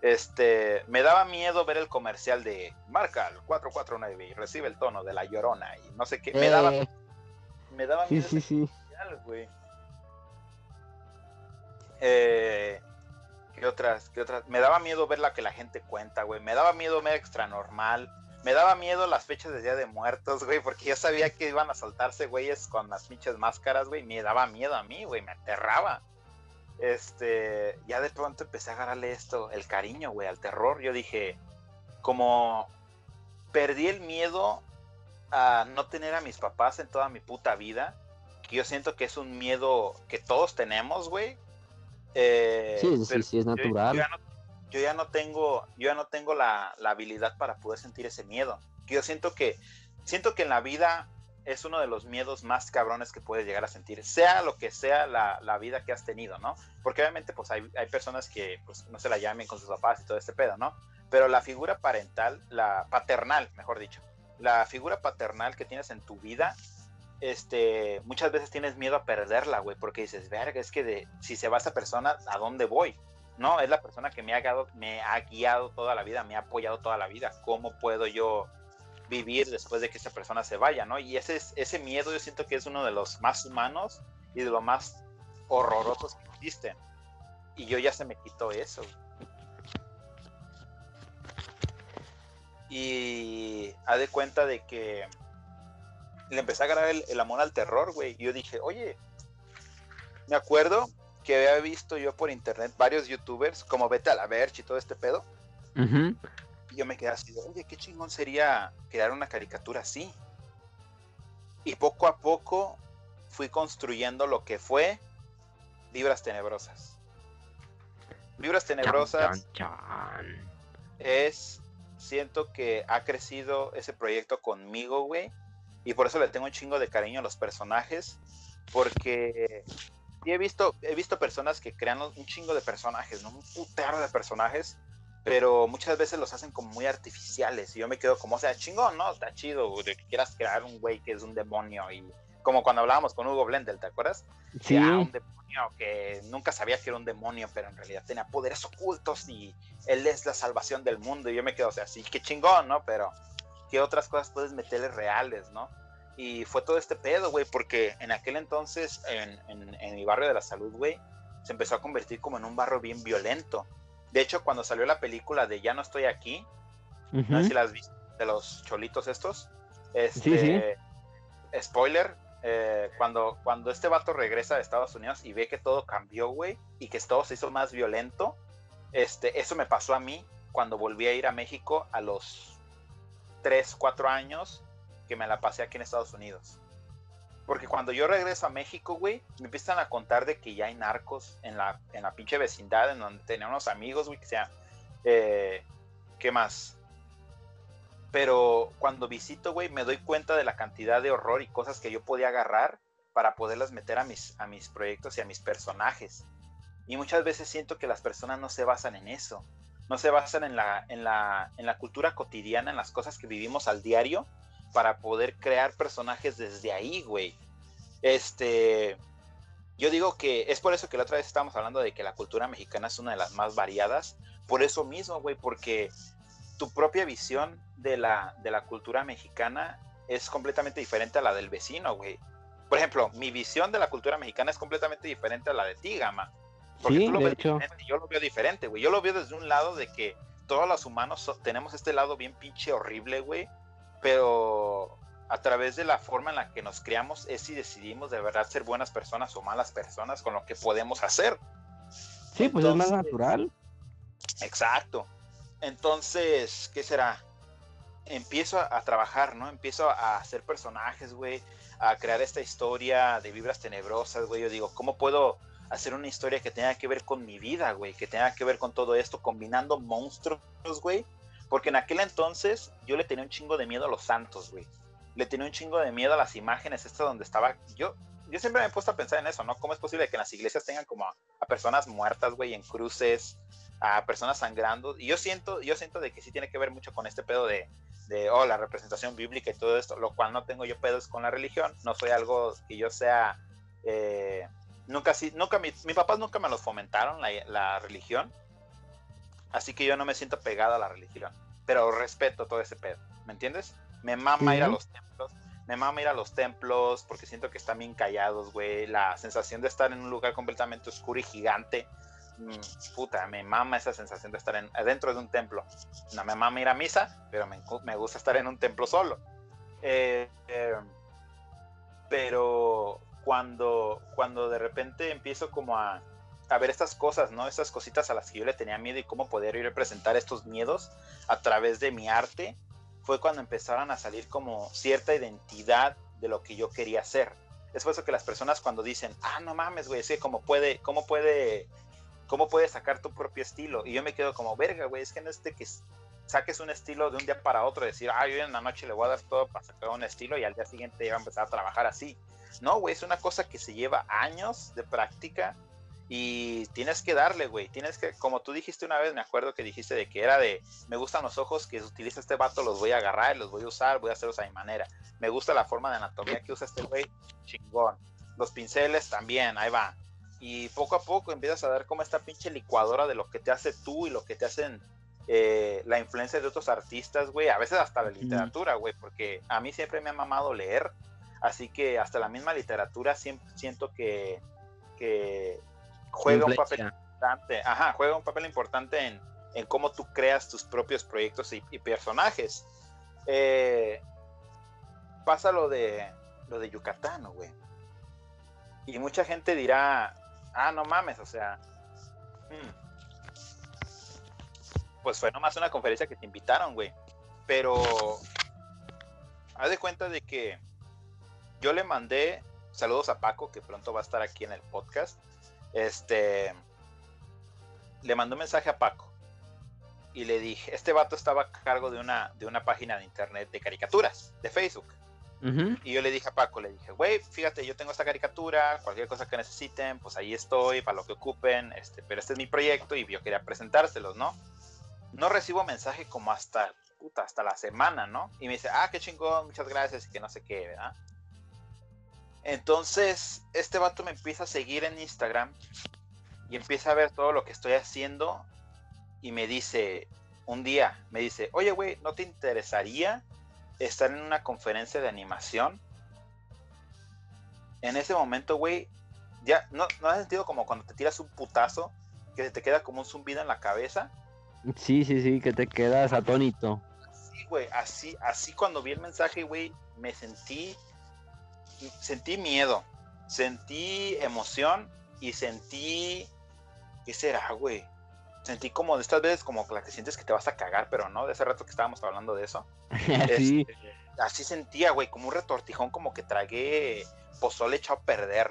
este, me daba miedo ver el comercial de marca el 449 y recibe el tono de la llorona y no sé qué. Me daba, eh. me daba miedo. Sí, sí, güey. Eh, ¿Qué otras? ¿Qué otras? Me daba miedo ver la que la gente cuenta, güey. Me daba miedo ver extra normal. Me daba miedo las fechas de Día de Muertos, güey, porque yo sabía que iban a saltarse güeyes con las pinches máscaras, güey. Me daba miedo a mí, güey, me aterraba este, ya de pronto empecé a agarrarle esto, el cariño, güey, al terror. Yo dije, como perdí el miedo a no tener a mis papás en toda mi puta vida, que yo siento que es un miedo que todos tenemos, güey. Eh, sí, sí, sí, es natural. Yo, ya no, tengo, yo ya no tengo la, la habilidad para poder sentir ese miedo. Yo siento que, siento que en la vida es uno de los miedos más cabrones que puedes llegar a sentir, sea lo que sea la, la vida que has tenido, ¿no? Porque obviamente pues hay, hay, personas que pues no se la llamen con sus papás y todo este pedo, ¿no? Pero la figura parental, la paternal, mejor dicho, la figura paternal que tienes en tu vida, este, muchas veces tienes miedo a perderla, güey, porque dices, verga, es que de, si se va esa persona, ¿a dónde voy? No, es la persona que me ha, guiado, me ha guiado toda la vida, me ha apoyado toda la vida. ¿Cómo puedo yo vivir después de que esa persona se vaya, ¿no? Y ese, ese miedo yo siento que es uno de los más humanos y de los más horrorosos que existen. Y yo ya se me quitó eso. Y ha de cuenta de que le empecé a agarrar el, amor al terror, güey. Y yo dije, oye, me acuerdo que había visto yo por internet varios youtubers, como Vete a la Verge y todo este pedo. Y yo me quedé así, oye, qué chingón sería crear una caricatura así. Y poco a poco fui construyendo lo que fue Vibras Tenebrosas. Vibras Tenebrosas es, siento que ha crecido ese proyecto conmigo, güey. Y por eso le tengo un chingo de cariño a los personajes. Porque he visto, he visto personas que crean un chingo de personajes, ¿no? Un putero de personajes. Pero muchas veces los hacen como muy artificiales. Y yo me quedo como, o sea, chingón, ¿no? Está chido de que quieras crear un güey que es un demonio. Y como cuando hablábamos con Hugo Blendel, ¿te acuerdas? Sí. un demonio que nunca sabía que era un demonio, pero en realidad tenía poderes ocultos y él es la salvación del mundo. Y yo me quedo, o sea, sí, qué chingón, ¿no? Pero, ¿qué otras cosas puedes meterle reales, ¿no? Y fue todo este pedo, güey, porque en aquel entonces, en, en, mi barrio de la salud, güey, se empezó a convertir como en un barrio bien violento. De hecho, cuando salió la película de Ya no estoy aquí, no sé si las viste, de los cholitos estos, este, spoiler, eh, cuando, cuando este vato regresa de Estados Unidos y ve que todo cambió, güey, y que todo se hizo más violento, este, eso me pasó a mí cuando volví a ir a México a los 3, 4 años que me la pasé aquí en Estados Unidos. Porque cuando yo regreso a México, güey, me empiezan a contar de que ya hay narcos en la, en la pinche vecindad, en donde tenía unos amigos, güey, que sea, eh, ¿qué más? Pero cuando visito, güey, me doy cuenta de la cantidad de horror y cosas que yo podía agarrar para poderlas meter a mis, a mis proyectos y a mis personajes. Y muchas veces siento que las personas no se basan en eso. No se basan en la, en la, en la cultura cotidiana, en las cosas que vivimos al diario, para poder crear personajes desde ahí, güey. Este, yo digo que es por eso que la otra vez estábamos hablando de que la cultura mexicana es una de las más variadas, por eso mismo, güey, porque tu propia visión de la, de la cultura mexicana es completamente diferente a la del vecino, güey. Por ejemplo, mi visión de la cultura mexicana es completamente diferente a la de ti, Gama. Porque tú lo ves diferente, yo lo veo diferente, güey. Yo lo veo desde un lado de que todos los humanos tenemos este lado bien pinche horrible, güey, pero a través de la forma en la que nos criamos es si decidimos de verdad ser buenas personas o malas personas con lo que podemos hacer. Sí, pues es más natural. Exacto. Entonces, ¿qué será? Empiezo a, trabajar, ¿no? Empiezo a hacer personajes, güey, a crear esta historia de vibras tenebrosas, güey. Yo digo, ¿cómo puedo hacer una historia que tenga que ver con mi vida, güey? Que tenga que ver con todo esto, combinando monstruos, güey, porque en aquel entonces yo le tenía un chingo de miedo a los santos, güey. Le tenía un chingo de miedo a las imágenes estas donde estaba. Yo, yo siempre me he puesto a pensar en eso, ¿no? ¿Cómo es posible que en las iglesias tengan como a, personas muertas, güey, en cruces, a personas sangrando? Y yo siento, yo siento de que sí tiene que ver mucho con este pedo de, de, oh, la representación bíblica y todo esto, lo cual no tengo yo pedos con la religión, no soy algo que yo sea, eh, nunca, sí, nunca, mis papás nunca me los fomentaron la, la religión, Así que yo no me siento pegado a la religión, pero respeto todo ese pedo, ¿me entiendes? Me mama ir a los templos, me mama ir a los templos porque siento que están bien callados, güey. La sensación de estar en un lugar completamente oscuro y gigante, mm, puta, me mama esa sensación de estar en, dentro de un templo. No me mama ir a misa, pero me, gusta estar en un templo solo. Eh, eh, pero cuando, cuando de repente empiezo como a a ver estas cosas, ¿no? Estas cositas a las que yo le tenía miedo y cómo poder ir a representar estos miedos a través de mi arte, fue cuando empezaron a salir como cierta identidad de lo que yo quería hacer. Es por eso que las personas cuando dicen, ah, no mames, güey, es que cómo puede, cómo puede, cómo puede sacar tu propio estilo. Y yo me quedo como, verga, güey, es que no es de que saques un estilo de un día para otro, decir, ah, yo en la noche le voy a dar todo para sacar un estilo y al día siguiente ya va a empezar a trabajar así. No, güey, es una cosa que se lleva años de práctica y tienes que darle, güey. Tienes que, como tú dijiste una vez, me acuerdo que dijiste de que era de, me gustan los ojos que utiliza este vato, los voy a agarrar, los voy a usar, voy a hacerlos a mi manera. Me gusta la forma de anatomía que usa este güey, chingón. Los pinceles también, ahí va. Y poco a poco empiezas a dar como esta pinche licuadora de lo que te hace tú y lo que te hacen eh, la influencia de otros artistas, güey. A veces hasta la literatura, güey, porque a mí siempre me ha mamado leer. Así que hasta la misma literatura siento que, que juega un papel importante, ajá, juega un papel importante en, en cómo tú creas tus propios proyectos y, personajes. Eh, pasa lo de lo de Yucatán, güey. Y mucha gente dirá, ah, no mames, o sea, hmm, pues fue nomás una conferencia que te invitaron, güey. Pero haz de cuenta de que yo le mandé saludos a Paco, que pronto va a estar aquí en el podcast. Este le mandó un mensaje a Paco y le dije, este vato estaba a cargo de una, de una página de internet de caricaturas, de Facebook. Y yo le dije a Paco, le dije, güey, fíjate, yo tengo esta caricatura, cualquier cosa que necesiten, pues ahí estoy, para lo que ocupen, este, pero este es mi proyecto y yo quería presentárselos, ¿no? No recibo mensaje como hasta, puta, hasta la semana, ¿no? Y me dice, ah, qué chingón, muchas gracias y que no sé qué, ¿verdad? Entonces, este vato me empieza a seguir en Instagram y empieza a ver todo lo que estoy haciendo y me dice, un día, me dice, oye, güey, ¿no te interesaría estar en una conferencia de animación? En ese momento, güey, ya, ¿no, ¿no has sentido como cuando te tiras un putazo que se te queda como un zumbido en la cabeza? Sí, sí, sí, que te quedas atónito. Sí, güey, así, así cuando vi el mensaje, güey, me sentí, sentí miedo, sentí emoción y sentí, ¿qué será, güey? sentí como de estas veces como la que sientes que te vas a cagar, pero no, de ese rato que estábamos hablando de eso. sí. Este, así sentía, güey, como un retortijón, como que tragué pozole echado a perder.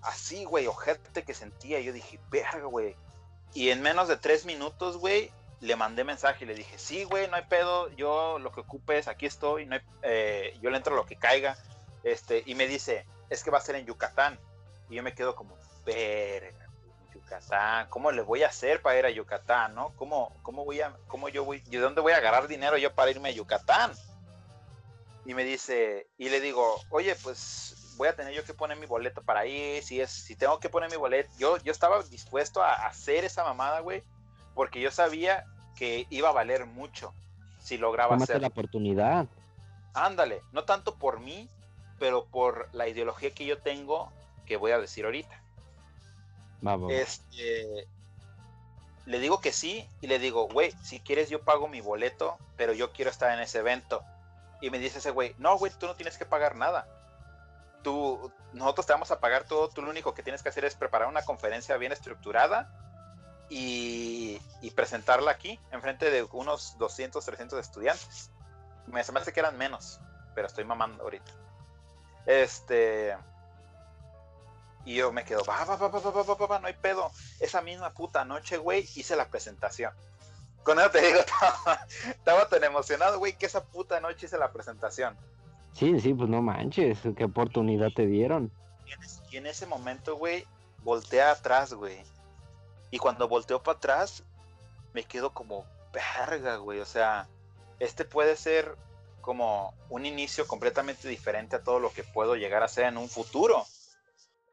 Así, güey, ojete que sentía. Yo dije, verga, güey. Y en menos de tres minutos, güey, le mandé mensaje y le dije, sí, güey, no hay pedo, yo lo que ocupes, aquí estoy, no eh, yo le entro lo que caiga. Este, y me dice, es que va a ser en Yucatán. Y yo me quedo como, verga Yucatán, ¿cómo le voy a hacer para ir a Yucatán, no? ¿Cómo, cómo voy a, cómo yo voy, de dónde voy a agarrar dinero yo para irme a Yucatán? Y me dice, y le digo, oye, pues voy a tener yo que poner mi boleto para ir, si es, si tengo que poner mi boleto, yo, yo estaba dispuesto a hacer esa mamada, güey, porque yo sabía que iba a valer mucho si lograba hacer la oportunidad. Ándale, no tanto por mí, pero por la ideología que yo tengo que voy a decir ahorita. Este, le digo que sí y le digo, güey, si quieres yo pago mi boleto, pero yo quiero estar en ese evento. Y me dice ese güey, no, güey, tú no tienes que pagar nada. Tú, nosotros te vamos a pagar todo, tú lo único que tienes que hacer es preparar una conferencia bien estructurada y, presentarla aquí, enfrente de unos 200, 300 estudiantes. Me, me hace que eran menos, pero estoy mamando ahorita. Este y yo me quedo, va, va, va, va, va, va, va, va, no hay pedo. Esa misma puta noche, güey, hice la presentación. Con eso te digo, estaba, tan emocionado, güey, que esa puta noche hice la presentación. Sí, sí, pues no manches, qué oportunidad te dieron. Y en ese momento, güey, volteé atrás, güey. Y cuando volteo para atrás, me quedo como, verga, güey. O sea, este puede ser como un inicio completamente diferente a todo lo que puedo llegar a ser en un futuro.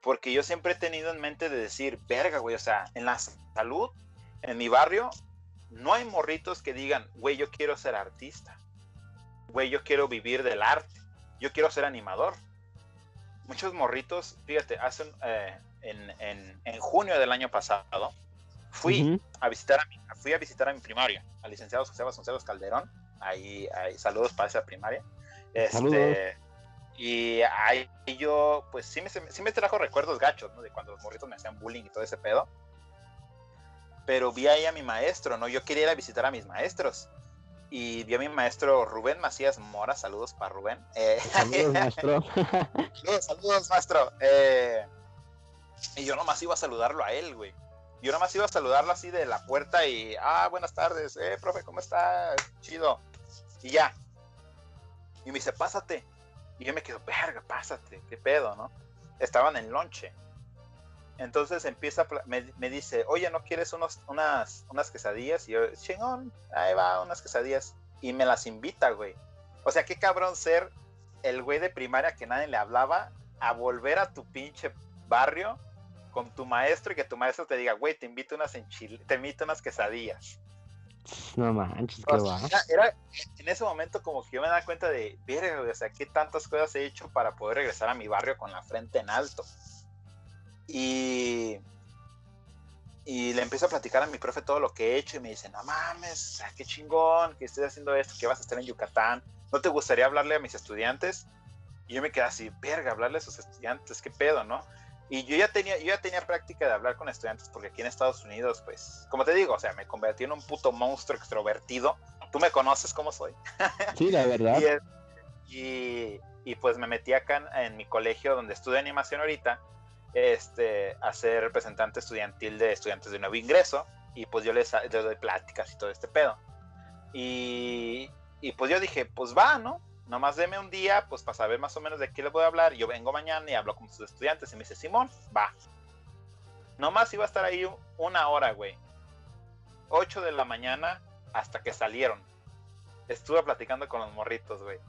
Porque yo siempre he tenido en mente de decir, verga, güey, o sea, en la salud, en mi barrio, no hay morritos que digan, güey, yo quiero ser artista. Güey, yo quiero vivir del arte. Yo quiero ser animador. Muchos morritos, fíjate, hace eh, en, junio del año pasado, fui a visitar a mi, fui a visitar a mi primaria, al licenciado José Vasconcelos Calderón. Ahí, ahí saludos para esa primaria. Este, y ahí yo, pues sí me, sí me trajo recuerdos gachos, ¿no? De cuando los morritos me hacían bullying y todo ese pedo. Pero vi ahí a mi maestro, ¿no? Yo quería ir a visitar a mis maestros. Y vi a mi maestro Rubén Macías Mora, saludos para Rubén. Eh, saludos, maestro. saludos, maestro. Eh, y yo nomás iba a saludarlo a él, güey. Yo nomás iba a saludarlo así de la puerta y, ah, buenas tardes, eh, profe, ¿cómo está? Chido. Y ya. Y me dice, pásate. Y yo me quedo, verga, pásate, qué pedo, ¿no? Estaban en lonche. Entonces empieza, me, me, dice, oye, ¿no quieres unos, unas, unas quesadillas? Y yo, chingón, ahí va, unas quesadillas. Y me las invita, güey. O sea, qué cabrón ser el güey de primaria que nadie le hablaba a volver a tu pinche barrio con tu maestro y que tu maestro te diga, güey, te invito unas te invito unas quesadillas. No manches, qué va. Era, en ese momento como que yo me da cuenta de, verga, o sea, qué tantas cosas he hecho para poder regresar a mi barrio con la frente en alto. Y, y le empiezo a platicar a mi profe todo lo que he hecho y me dice, no mames, qué chingón que estés haciendo esto, que vas a estar en Yucatán. ¿No te gustaría hablarle a mis estudiantes? Y yo me quedé así, verga, hablarle a sus estudiantes, qué pedo, ¿no? Y yo ya tenía, yo ya tenía práctica de hablar con estudiantes porque aquí en Estados Unidos, pues, como te digo, o sea, me convertí en un puto monstruo extrovertido. Tú me conoces cómo soy. Sí, la verdad. y, y, pues me metí acá en, mi colegio donde estudio animación ahorita, este, a ser representante estudiantil de estudiantes de nuevo ingreso. Y pues yo les, les doy pláticas y todo este pedo. Y, y pues yo dije, pues va, ¿no? Nomás deme un día, pues para saber más o menos de qué le voy a hablar. Yo vengo mañana y hablo con sus estudiantes y me dice, Simón, va. Nomás iba a estar ahí una hora, güey. 8 de la mañana hasta que salieron. Estuve platicando con los morritos, güey.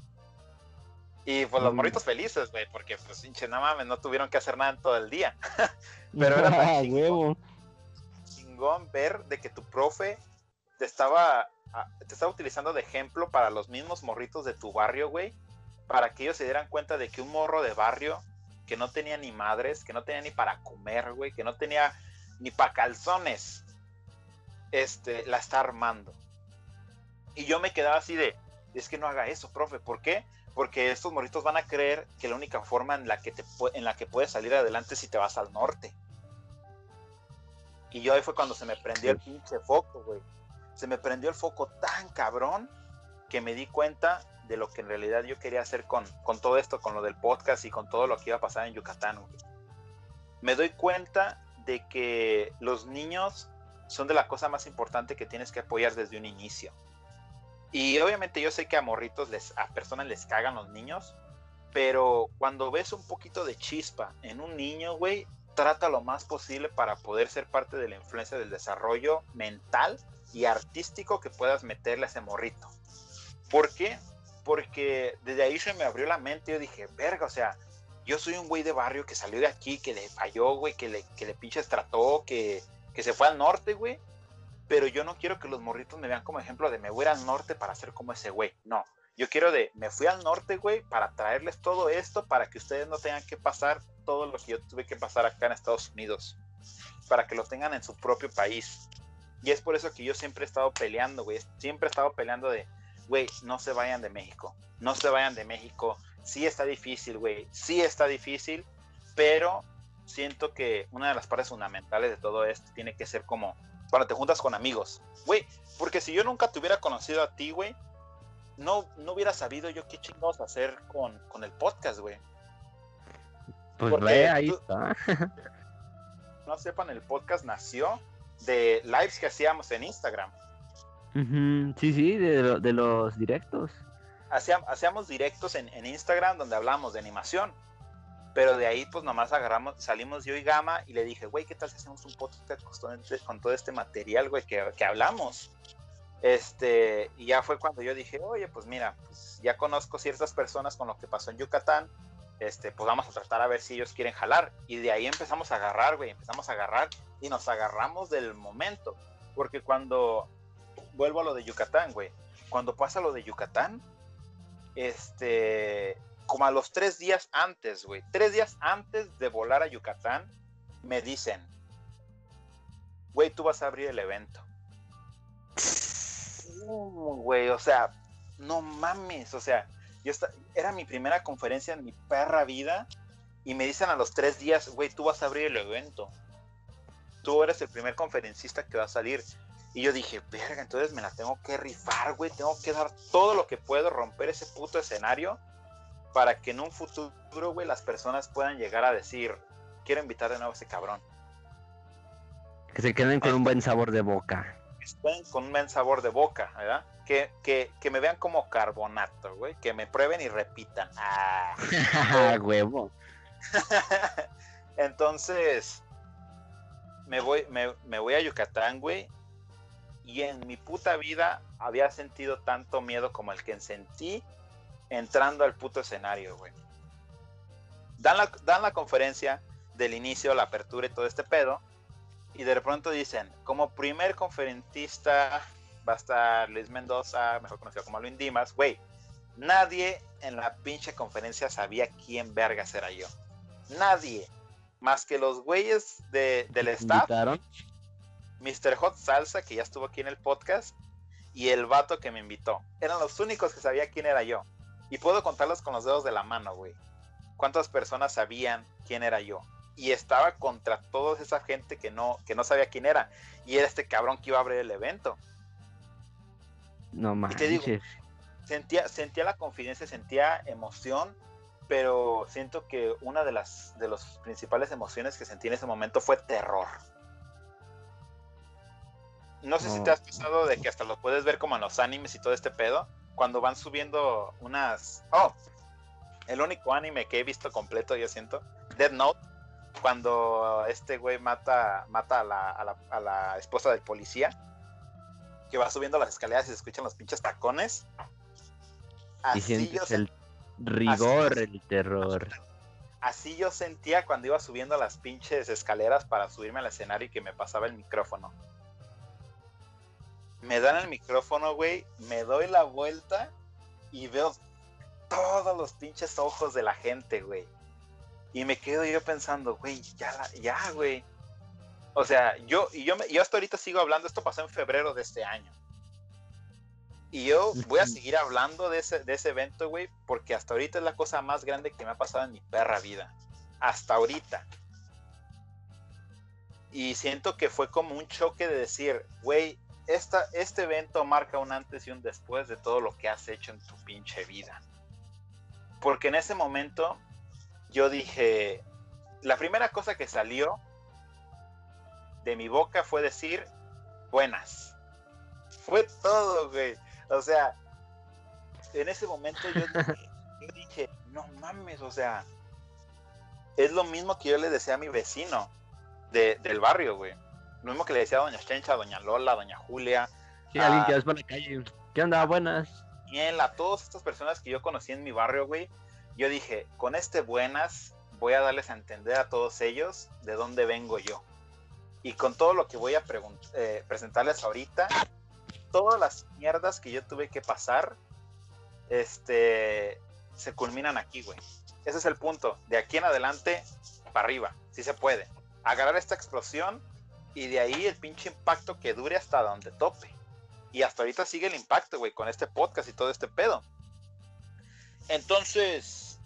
Y pues los mm. morritos felices, güey, porque pues hinche, no mames, no tuvieron que hacer nada en todo el día. Pero era chingón, chingón ver de que tu profe te estaba te estaba utilizando de ejemplo para los mismos morritos de tu barrio, güey, para que ellos se dieran cuenta de que un morro de barrio que no tenía ni madres, que no tenía ni para comer, güey, que no tenía ni para calzones, este, la está armando. Y yo me quedaba así de, es que no haga eso, profe, ¿por qué? Porque estos morritos van a creer que la única forma en la que, te, en la que puedes salir adelante es si te vas al norte. Y yo ahí fue cuando se me prendió el pinche foco, güey se me prendió el foco tan cabrón que me di cuenta de lo que en realidad yo quería hacer con, con todo esto, con lo del podcast y con todo lo que iba a pasar en Yucatán. Me doy cuenta de que los niños son de la cosa más importante que tienes que apoyar desde un inicio. Y obviamente yo sé que a morritos, les, a personas les cagan los niños, pero cuando ves un poquito de chispa en un niño, güey, trata lo más posible para poder ser parte de la influencia del desarrollo mental y artístico que puedas meterle a ese morrito. ¿Por qué? Porque desde ahí se me abrió la mente. Yo dije, verga, o sea, yo soy un güey de barrio que salió de aquí, que le falló, güey, que le, que le pinches trató, que, que se fue al norte, güey. Pero yo no quiero que los morritos me vean como ejemplo de me voy al norte para ser como ese güey. No, yo quiero de me fui al norte, güey, para traerles todo esto para que ustedes no tengan que pasar todo lo que yo tuve que pasar acá en Estados Unidos. Para que lo tengan en su propio país. Y es por eso que yo siempre he estado peleando, güey. Siempre he estado peleando de, güey, no se vayan de México. No se vayan de México. Sí está difícil, güey. Sí está difícil. Pero siento que una de las partes fundamentales de todo esto tiene que ser como cuando te juntas con amigos. Güey, porque si yo nunca te hubiera conocido a ti, güey, no, no hubiera sabido yo qué chingados hacer con, con el podcast, güey. Pues ve, ahí está. no sepan, el podcast nació de lives que hacíamos en Instagram. Sí, sí, de, de los directos. Hacíamos, hacíamos directos en, en, Instagram donde hablábamos de animación. Pero de ahí, pues nomás agarramos, salimos yo y Gama y le dije, güey, ¿qué tal si hacemos un podcast con todo este material, güey, que, que, hablamos? Este, y ya fue cuando yo dije, oye, pues mira, pues ya conozco ciertas personas con lo que pasó en Yucatán, este, pues vamos a tratar a ver si ellos quieren jalar. Y de ahí empezamos a agarrar, güey, empezamos a agarrar y nos agarramos del momento. Porque cuando, vuelvo a lo de Yucatán, güey, cuando pasa lo de Yucatán, este, como a los tres días antes, güey, tres días antes de volar a Yucatán, me dicen, güey, tú vas a abrir el evento. Güey, o sea, no mames, o sea, yo era mi primera conferencia en mi perra vida y me dicen a los tres días, güey, tú vas a abrir el evento tú eres el primer conferencista que va a salir. Y yo dije, verga, entonces me la tengo que rifar, güey, tengo que dar todo lo que puedo, romper ese puto escenario para que en un futuro, güey, las personas puedan llegar a decir, quiero invitar de nuevo a ese cabrón. Que se queden con un buen sabor de boca. Queden con un buen sabor de boca, ¿verdad? Que, que, que me vean como carbonato, güey, que me prueben y repitan. Ah, huevo. Entonces, me voy, me, voy a Yucatán, güey. Y en mi puta vida había sentido tanto miedo como el que sentí entrando al puto escenario, güey. Dan la, dan la conferencia del inicio, la apertura y todo este pedo. Y de pronto dicen, como primer conferencista va a estar Luis Mendoza, mejor conocido como Luis Dimas. Güey, nadie en la pinche conferencia sabía quién vergas era yo. Nadie más que los güeyes de, del staff. Mr. Hot Salsa, que ya estuvo aquí en el podcast, y el vato que me invitó. Eran los únicos que sabía quién era yo. Y puedo contarlos con los dedos de la mano, güey. ¿Cuántas personas sabían quién era yo? Y estaba contra toda esa gente que no, que no sabía quién era. Y era este cabrón que iba a abrir el evento. No Y te digo, manches. sentía, sentía la confidencia, sentía emoción, pero siento que una de las de las principales emociones que sentí en ese momento fue terror. No sé si te has pasado de que hasta lo puedes ver como en los animes y todo este pedo, cuando van subiendo unas... Oh, el único anime que he visto completo, yo siento, Dead Note, cuando este güey mata, mata a, la, a la- a la esposa del policía, que va subiendo las escaleras y se escuchan los pinches tacones. Y Así sientes yo, el rigor, así- el terror. así yo sentía cuando iba subiendo las pinches escaleras para subirme al escenario y que me pasaba el micrófono. Me dan el micrófono, güey, me doy la vuelta y veo todos los pinches ojos de la gente, güey. Y me quedo yo pensando, güey, ya, la- ya, güey. O sea, yo, y yo, yo hasta ahorita sigo hablando, esto pasó en febrero de este año. Y yo voy a seguir hablando de ese, de ese evento, güey, porque hasta ahorita es la cosa más grande que me ha pasado en mi perra vida. Hasta ahorita. Y siento que fue como un choque de decir, güey, esta, este evento marca un antes y un después de todo lo que has hecho en tu pinche vida. Porque en ese momento yo dije, la primera cosa que salió de mi boca fue decir, buenas. Fue todo, güey. O sea, en ese momento yo dije, yo dije, no mames, o sea, es lo mismo que yo le decía a mi vecino de- del barrio, güey. Lo mismo que le decía a Doña Chencha, a Doña Lola, a Doña Julia, Sí, alguien Ah. que vas por la calle. ¿Qué onda? Buenas. Miel, a todas estas personas que yo conocí en mi barrio, güey, yo dije, con este buenas voy a darles a entender a todos ellos de dónde vengo yo. Y con todo lo que voy a eh, presentarles ahorita, todas las mierdas que yo tuve que pasar, este, se culminan aquí, güey. Ese es el punto. De aquí en adelante, para arriba, si se puede. Agarrar esta explosión y de ahí el pinche impacto que dure hasta donde tope. Y hasta ahorita sigue el impacto, güey, con este podcast y todo este pedo. Entonces,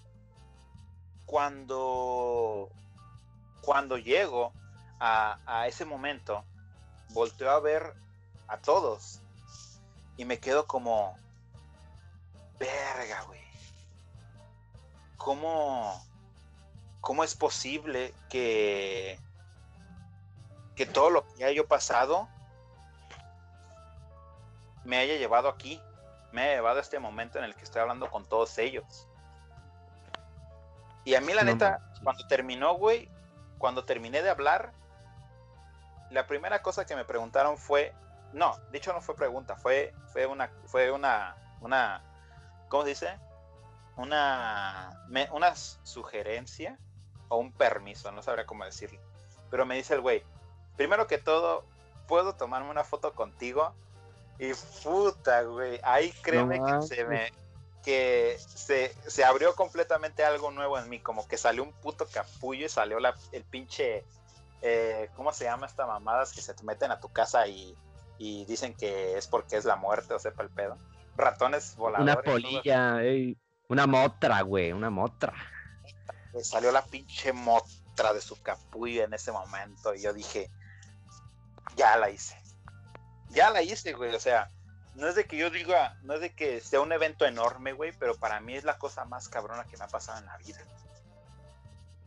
cuando, cuando llego a, a ese momento, volteo a ver a todos y me quedo como, verga, güey. ¿Cómo, ¿Cómo es posible que, que todo lo que haya yo pasado me haya llevado aquí, me haya llevado a este momento en el que estoy hablando con todos ellos. Y a mí la No neta, manches. cuando terminó, güey, cuando terminé de hablar, la primera cosa que me preguntaron fue, no, de hecho no fue pregunta, fue, fue una, fue una, una, ¿cómo se dice? Una, me- una sugerencia o un permiso, no sabría cómo decirlo. Pero me dice el güey, primero que todo, ¿puedo tomarme una foto contigo? Y puta, güey, ahí créeme que se me que se, se abrió completamente algo nuevo en mí, como que salió un puto capullo y salió la, el pinche, eh, ¿cómo se llama esta mamadas que se te meten a tu casa y, y dicen que es porque es la muerte o sepa el pedo? Ratones voladores. Una polilla, ey, una motra, güey, una motra. Salió la pinche motra de su capullo en ese momento y yo dije, ya la hice. Ya la hice, güey, o sea, no es de que yo diga, no es de que sea un evento enorme, güey, pero para mí es la cosa más cabrona que me ha pasado en la vida.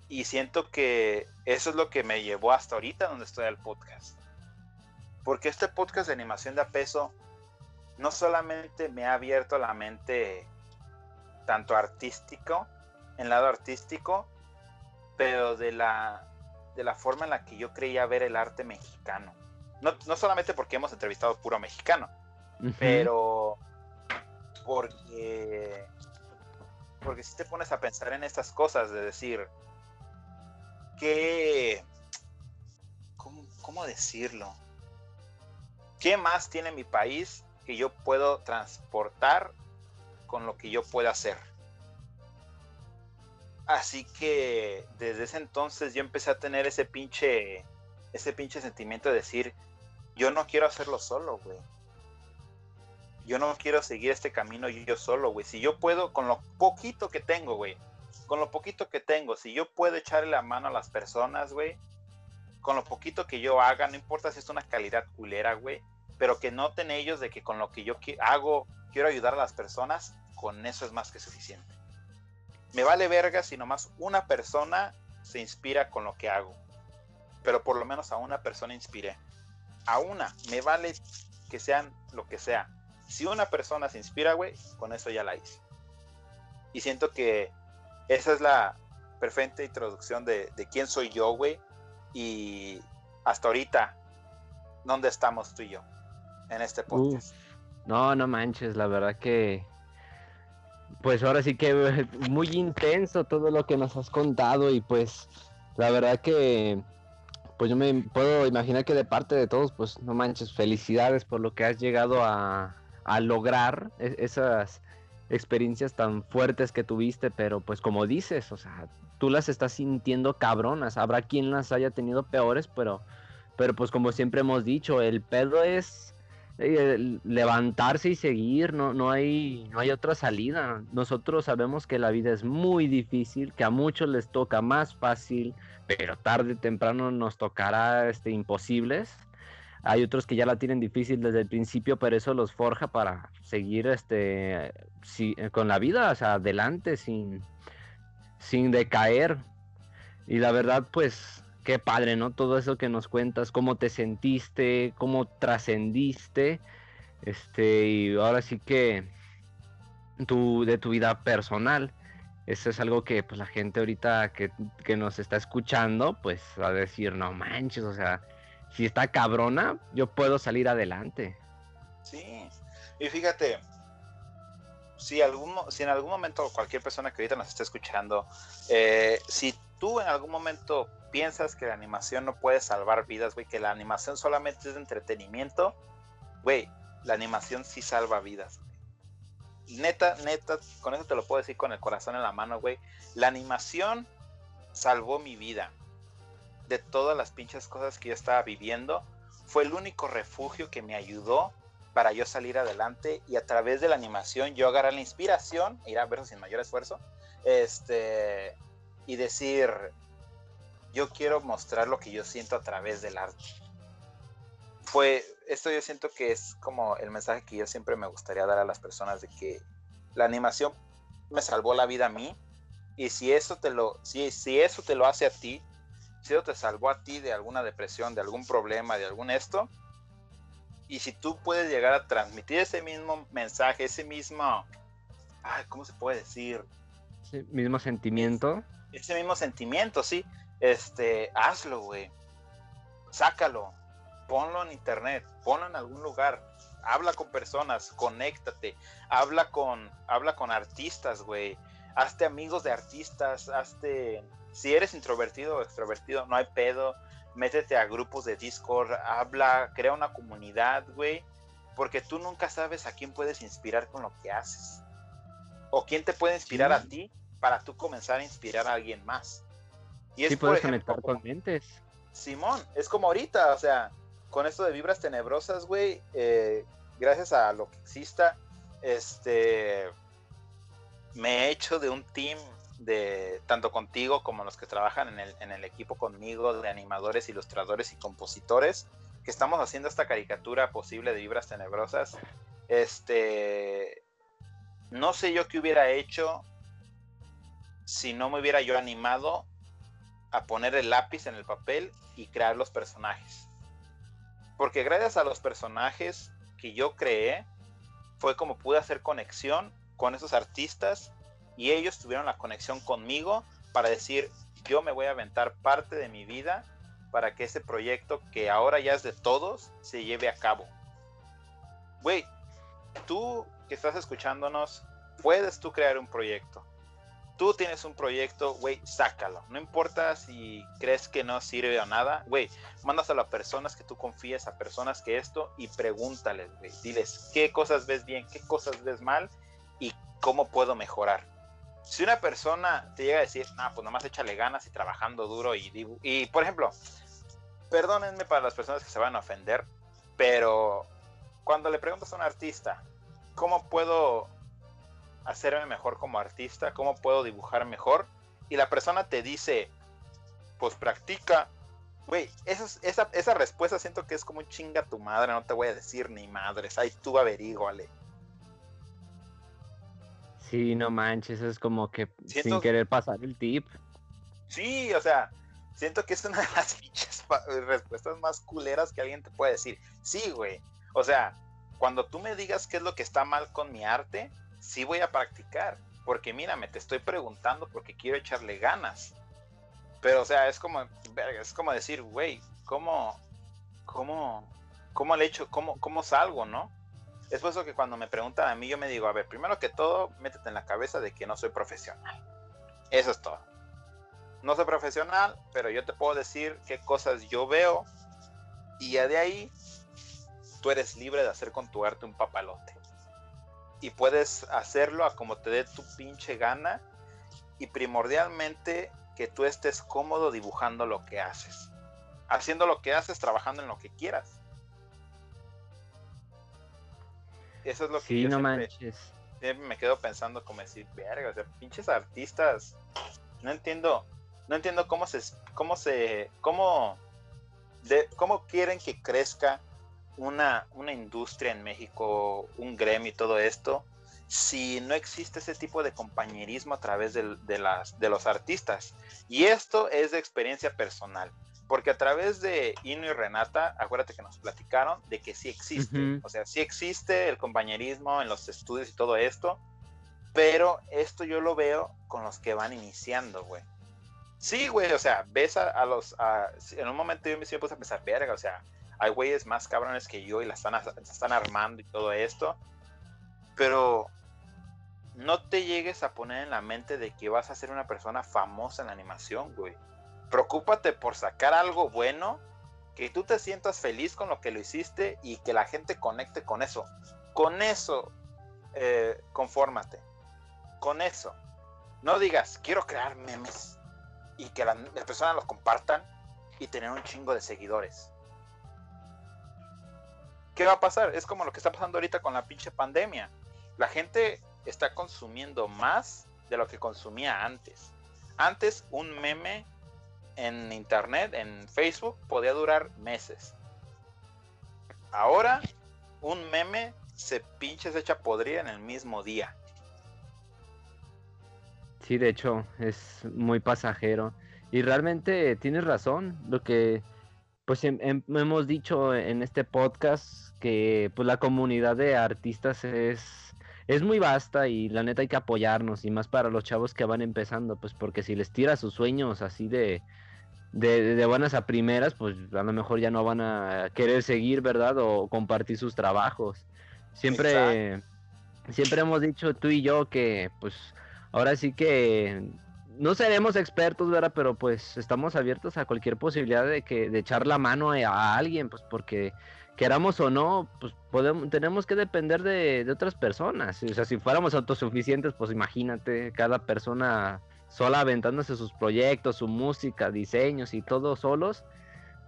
Y siento que eso es lo que me llevó hasta ahorita donde estoy al podcast. Porque este podcast de animación de peso no solamente me ha abierto la mente tanto artístico, en lado artístico, pero de la, de la forma en la que yo creía ver el arte mexicano. No, no solamente porque hemos entrevistado puro mexicano, pero porque porque si te pones a pensar en estas cosas de decir que ¿cómo, cómo decirlo? ¿Qué más tiene mi país que yo puedo transportar con lo que yo pueda hacer? Así que desde ese entonces yo empecé a tener ese pinche ese pinche sentimiento de decir yo no quiero hacerlo solo, güey. Yo no quiero seguir este camino yo solo, güey. Si yo puedo, con lo poquito que tengo, güey, con lo poquito que tengo, si yo puedo echarle la mano a las personas, güey, con lo poquito que yo haga, no importa si es una calidad culera, güey, pero que noten ellos de que con lo que yo hago quiero ayudar a las personas, con eso es más que suficiente. Me vale verga si nomás una persona se inspira con lo que hago, pero por lo menos a una persona inspiré. A una, me vale que sean lo que sea. Si una persona se inspira, güey, con eso ya la hice. Y siento que esa es la perfecta introducción de, de quién soy yo, güey. Y hasta ahorita, ¿dónde estamos tú y yo? en este podcast. no, no manches, la verdad que pues ahora sí que muy intenso todo lo que nos has contado y pues la verdad que pues yo me puedo imaginar que de parte de todos pues no manches, felicidades por lo que has llegado a, a lograr e, esas experiencias tan fuertes que tuviste, pero pues como dices, o sea, tú las estás sintiendo cabronas, habrá quien las haya tenido peores, pero pero pues como siempre hemos dicho, el pedo es levantarse y seguir, no, no, hay, no hay otra salida. Nosotros sabemos que la vida es muy difícil, que a muchos les toca más fácil, pero tarde o temprano nos tocará este, imposibles. Hay otros que ya la tienen difícil desde el principio, pero eso los forja para seguir este, con la vida, adelante, sin, sin decaer. Y la verdad, pues qué padre, ¿no? Todo eso que nos cuentas, cómo te sentiste, cómo trascendiste, este, y ahora sí que tu, de tu vida personal. Eso es algo que pues la gente ahorita que, que nos está escuchando, pues va a decir, no manches, o sea, si está cabrona, yo puedo salir adelante. Sí, y fíjate, si, algún, si en algún momento cualquier persona que ahorita nos esté escuchando, eh, si tú en algún momento piensas que la animación no puede salvar vidas, güey, que la animación solamente es de entretenimiento, güey, la animación sí salva vidas. Neta, neta, con eso te lo puedo decir con el corazón en la mano, güey. La animación salvó mi vida. De todas las pinches cosas que yo estaba viviendo, fue el único refugio que me ayudó para yo salir adelante y a través de la animación yo agarrar la inspiración, ir a verlo sin mayor esfuerzo, este, y decir, yo quiero mostrar lo que yo siento a través del arte. Fue, esto yo siento que es como el mensaje que yo siempre me gustaría dar a las personas de que la animación me salvó la vida a mí y si eso te lo, si, si eso te lo hace a ti, si eso te salvó a ti de alguna depresión, de algún problema, de algún esto, y si tú puedes llegar a transmitir ese mismo mensaje, ese mismo, ¿cómo se puede decir? Ese mismo sentimiento. Ese mismo sentimiento, sí este, hazlo, güey. Sácalo, ponlo en internet, ponlo en algún lugar, habla con personas, conéctate, habla con, habla con artistas, güey. Hazte amigos de artistas, hazte, si eres introvertido o extrovertido, no hay pedo, métete a grupos de Discord, habla, crea una comunidad, güey, porque tú nunca sabes a quién puedes inspirar con lo que haces. O quién te puede inspirar a ti para tú comenzar a inspirar a alguien más. Y es, sí, puedes conectar con mentes. Simón, es como ahorita, o sea, con esto de vibras tenebrosas, güey, eh, gracias a lo que exista, este, me he hecho de un team de tanto contigo como los que trabajan en el, en el equipo conmigo, de animadores, ilustradores y compositores, que estamos haciendo esta caricatura posible de vibras tenebrosas. Este, no sé yo qué hubiera hecho si no me hubiera yo animado a poner el lápiz en el papel y crear los personajes. Porque gracias a los personajes que yo creé, fue como pude hacer conexión con esos artistas y ellos tuvieron la conexión conmigo para decir, yo me voy a aventar parte de mi vida para que ese proyecto que ahora ya es de todos se lleve a cabo. Güey, tú que estás escuchándonos, puedes tú crear un proyecto tú tienes un proyecto, güey, sácalo. No importa si crees que no sirve o nada, güey, mándaselo a personas que tú confíes, a personas que esto, y pregúntales, güey. Diles qué cosas ves bien, qué cosas ves mal y cómo puedo mejorar. Si una persona te llega a decir, nah, pues nomás échale ganas y trabajando duro y, y por ejemplo, perdónenme para las personas que se van a ofender, Pero cuando le preguntas a un artista, ¿cómo puedo hacerme mejor como artista? ¿Cómo puedo dibujar mejor? Y la persona te dice, pues practica. Güey, esa, esa, respuesta siento que es como chinga tu madre, no te voy a decir ni madres, ahí tú averíguale. Sí, no manches, es como que sin querer pasar el tip. Sí, o sea, siento que es una de las respuestas más culeras que alguien te puede decir. Sí, güey. O sea, cuando tú me digas qué es lo que está mal con mi arte, sí voy a practicar. Porque mírame, te estoy preguntando porque quiero echarle ganas. Pero, o sea, es como, es como decir, güey, ¿cómo, cómo, cómo le echo, cómo, cómo salgo, no? Es por eso que cuando me preguntan a mí, yo me digo, a ver, primero que todo, métete en la cabeza de que no soy profesional. Eso es todo. No soy profesional, pero yo te puedo decir qué cosas yo veo y ya de ahí tú eres libre de hacer con tu arte un papalote. Y puedes hacerlo a como te dé tu pinche gana y primordialmente que tú estés cómodo dibujando lo que haces. Haciendo lo que haces, trabajando en lo que quieras. Eso es lo que sí, no manches. siempre me quedo pensando como decir, verga, o sea, pinches artistas. No entiendo, no entiendo cómo se, cómo se, cómo, de, cómo quieren que crezca una, una industria en México, un gremio y todo esto, si no existe ese tipo de compañerismo a través de, las, de los artistas. Y esto es de experiencia personal, porque a través de Ino y Renata, acuérdate que nos platicaron de que sí existe, o sea, sí existe el compañerismo en los estudios y todo esto, pero esto yo lo veo con los que van iniciando, güey. Sí, güey, o sea, ves a, los, en un momento yo me, puse a pensar, verga, o sea, hay güeyes más cabrones que yo y la están, armando y todo esto, pero no te llegues a poner en la mente de que vas a ser una persona famosa en la animación, güey. Preocúpate por sacar algo bueno, que tú te sientas feliz con lo que lo hiciste y que la gente conecte con eso. Con eso, eh, confórmate. Con eso. No digas, quiero crear memes y que las personas los compartan y tener un chingo de seguidores. ¿Qué va a pasar? Es como lo que está pasando ahorita con la pinche pandemia. La gente está consumiendo más de lo que consumía antes. Antes un meme en internet, en Facebook, podía durar meses. Ahora un meme se pinche, se echa podrida en el mismo día. Sí, de hecho, es muy pasajero. Y realmente tienes razón, lo que pues hemos dicho en este podcast que pues la comunidad de artistas es es muy vasta y la neta hay que apoyarnos y más para los chavos que van empezando, pues porque si les tira sus sueños así de, de, buenas a primeras, pues a lo mejor ya no van a querer seguir, ¿verdad? O compartir sus trabajos. Siempre, siempre hemos dicho tú y yo que pues ahora sí que no seremos expertos, ¿verdad? Pero pues estamos abiertos a cualquier posibilidad de que de echar la mano a alguien, pues porque queramos o no, pues podemos, tenemos que depender de, otras personas. O sea, si fuéramos autosuficientes, pues imagínate, cada persona sola aventándose sus proyectos, su música, diseños y todo solos,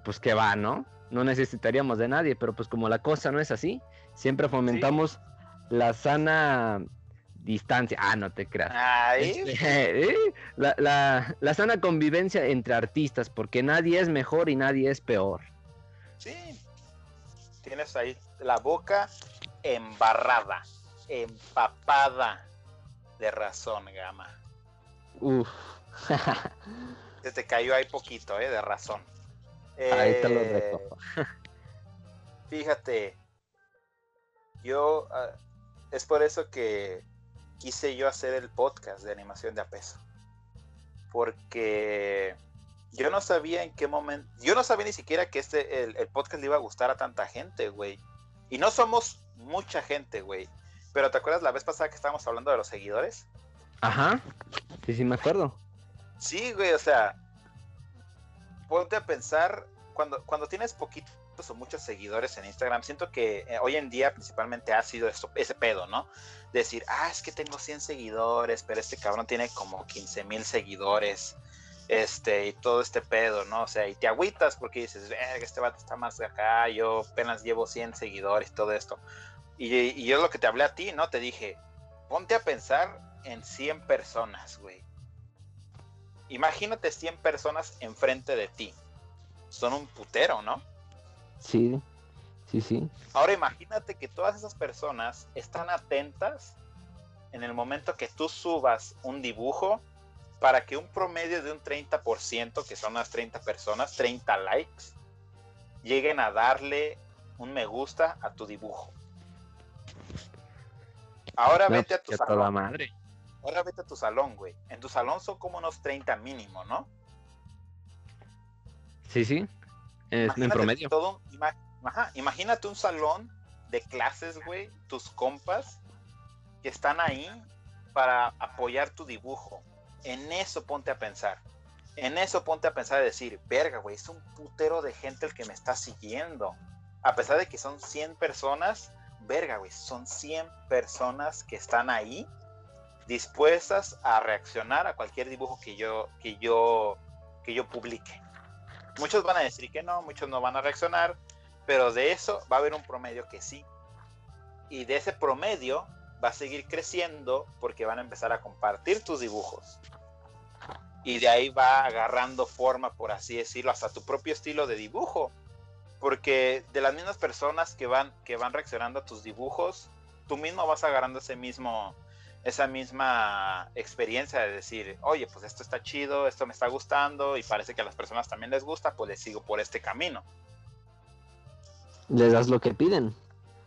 pues que va, ¿no? No necesitaríamos de nadie, pero pues como la cosa no es así, siempre fomentamos la sana distancia. Ah, no te creas. Este, ¿eh? la, la, la sana convivencia entre artistas, porque nadie es mejor y nadie es peor. Sí, tienes ahí la boca embarrada, empapada de razón, Gama. Uf. Se te cayó ahí poquito, ¿eh? De razón. ahí te lo eh, Fíjate, yo ah, es por eso que quise yo hacer el podcast de animación de a peso. Porque yo no sabía en qué momento, yo no sabía ni siquiera que este, el, podcast le iba a gustar a tanta gente, güey. Y no somos mucha gente, güey. Pero ¿te acuerdas la vez pasada que estábamos hablando de los seguidores? Ajá. Sí, sí, me acuerdo. Sí, güey, o sea, ponte a pensar, cuando, cuando tienes poquitos o muchos seguidores en Instagram, siento que eh, hoy en día principalmente ha sido ese pedo, ¿no? Decir, ah, es que tengo 100 seguidores, pero este cabrón tiene como 15 mil seguidores este, y todo este pedo, ¿no? O sea, y te agüitas porque dices, este vato está más acá, yo apenas llevo 100 seguidores todo esto. Y, y yo lo que te hablé a ti, ¿no? Te dije, ponte a pensar en 100 personas, güey. Imagínate 100 personas enfrente de ti. Son un putero, ¿no? Sí, sí, sí. Ahora imagínate que todas esas personas están atentas en el momento que tú subas un dibujo para que un promedio de un 30%, que son las 30 personas, 30 likes, lleguen a darle un me gusta a tu dibujo. Ahora vete a tu salón. madre. Ahora vete a tu salón, güey. En tu salón son como unos 30 mínimo, ¿no? Sí, sí. En promedio. Todo, imagínate un salón de clases, güey, tus compas que están ahí para apoyar tu dibujo. En eso ponte a pensar. En eso ponte a pensar y decir, verga, güey, es un putero de gente el que me está siguiendo. A pesar de que son 100 personas, verga, güey, son 100 personas que están ahí dispuestas a reaccionar a cualquier dibujo que yo, que yo, que yo publique. Muchos van a decir que no, muchos no van a reaccionar, pero de eso va a haber un promedio que sí. Y de ese promedio va a seguir creciendo porque van a empezar a compartir tus dibujos. Y de ahí va agarrando forma, por así decirlo, hasta tu propio estilo de dibujo. Porque de las mismas personas que van, que van reaccionando a tus dibujos, tú mismo vas agarrando ese mismo, esa misma experiencia de decir, oye, pues esto está chido, esto me está gustando y parece que a las personas también les gusta, pues les sigo por este camino. Les das lo que piden.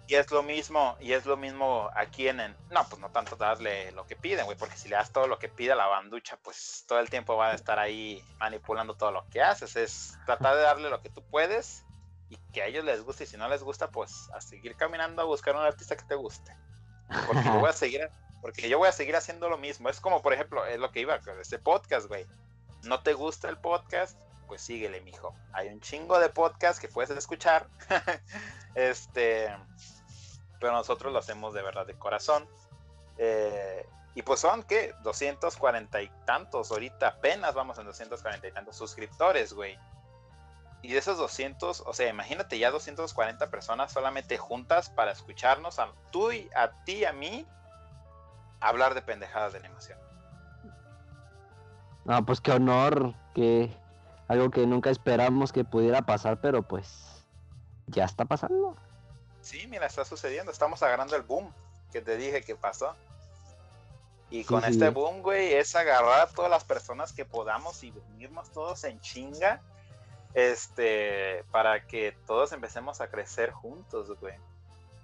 Y es lo mismo, y es lo mismo aquí en, no, pues no tanto darle lo que piden, güey, porque si le das todo lo que pide la banducha, pues todo el tiempo va a estar ahí manipulando todo lo que haces. Es tratar de darle lo que tú puedes y que a ellos les guste, y si no les gusta, pues a seguir caminando a buscar un artista que te guste. Porque yo voy a seguir, porque yo voy a seguir haciendo lo mismo. Es como, por ejemplo, es lo que iba con este podcast, güey. ¿No te gusta el podcast? Pues síguele, mijo. Hay un chingo de podcast que puedes escuchar. este pero nosotros lo hacemos de verdad de corazón. Eh, y pues son, ¿qué? 240 y tantos, ahorita apenas vamos en 240 y tantos suscriptores, güey. Y de esos 200, o sea, imagínate ya 240 personas solamente juntas para escucharnos a tú y a ti a mí hablar de pendejadas de animación. No, pues qué honor, que algo que nunca esperamos que pudiera pasar, pero pues ya está pasando. Sí, mira, está sucediendo. Estamos agarrando el boom que te dije que pasó. Y con este boom, güey, es agarrar a todas las personas que podamos y venirnos todos en chinga. Este, para que todos empecemos a crecer juntos, güey.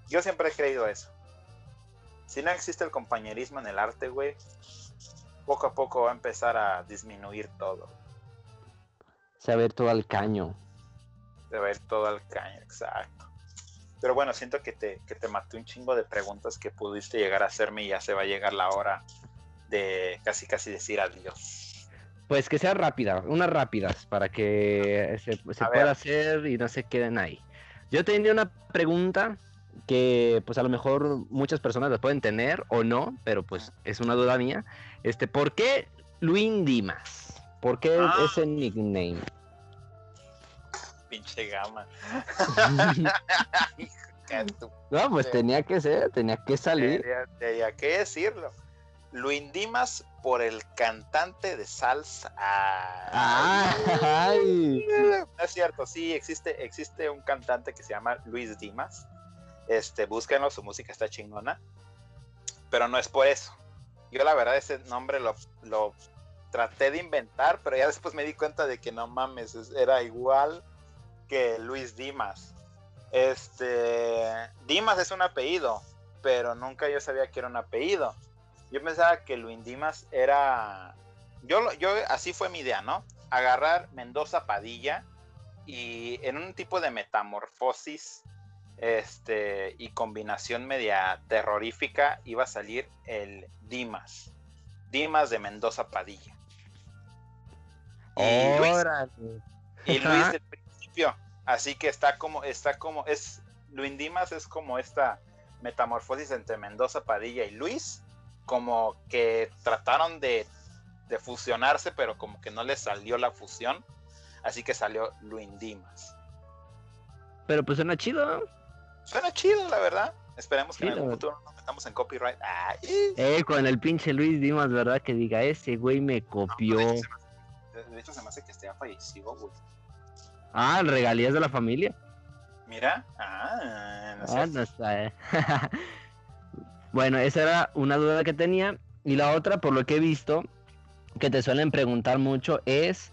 Yo siempre he creído eso. Si no existe el compañerismo en el arte, güey, poco a poco va a empezar a disminuir todo. Se va a ver todo al caño. Se va a ver todo al caño, exacto. Pero bueno, siento que te, que te maté un chingo de preguntas que pudiste llegar a hacerme y ya se va a llegar la hora de casi casi decir adiós. Pues que sea rápida, unas rápidas, para que se, pueda hacer y no se queden ahí. Yo tenía una pregunta que pues a lo mejor muchas personas la pueden tener o no, pero pues es una duda mía. Este, ¿por qué Luis Dimas? ¿Por qué ah. ese nickname? pinche gama. no, pues tenía que ser, tenía que salir. Tenía, que decirlo. Lo indimas por el cantante de salsa. Ay. es cierto, sí, existe, existe un cantante que se llama Luis Dimas. Este, búsquenlo, su música está chingona. Pero no es por eso. Yo la verdad ese nombre lo, lo traté de inventar, pero ya después me di cuenta de que no mames, era igual que Luis Dimas. Este, Dimas es un apellido, pero nunca yo sabía que era un apellido. Yo pensaba que Luis Dimas era, yo, yo así fue mi idea, ¿no? Agarrar Mendoza Padilla y en un tipo de metamorfosis este, y combinación media terrorífica iba a salir el Dimas. Dimas de Mendoza Padilla. Y Luis, y Luis Así que está como, está como, es, Luis Dimas es como esta metamorfosis entre Mendoza, Padilla y Luis, como que trataron de de fusionarse, pero como que no le salió la fusión. Así que salió Luis Dimas. Pero pues suena chido. Suena chido, la verdad. Esperemos que en algún futuro nos metamos en copyright. Eh, con el pinche Luis Dimas, ¿verdad? Que diga, ese güey me copió. de, hecho, se me hace que esté fallecido, güey. Ah, regalías de la familia. Mira, ah, no, ah, no está, eh. bueno, esa era una duda que tenía. Y la otra, por lo que he visto, que te suelen preguntar mucho, es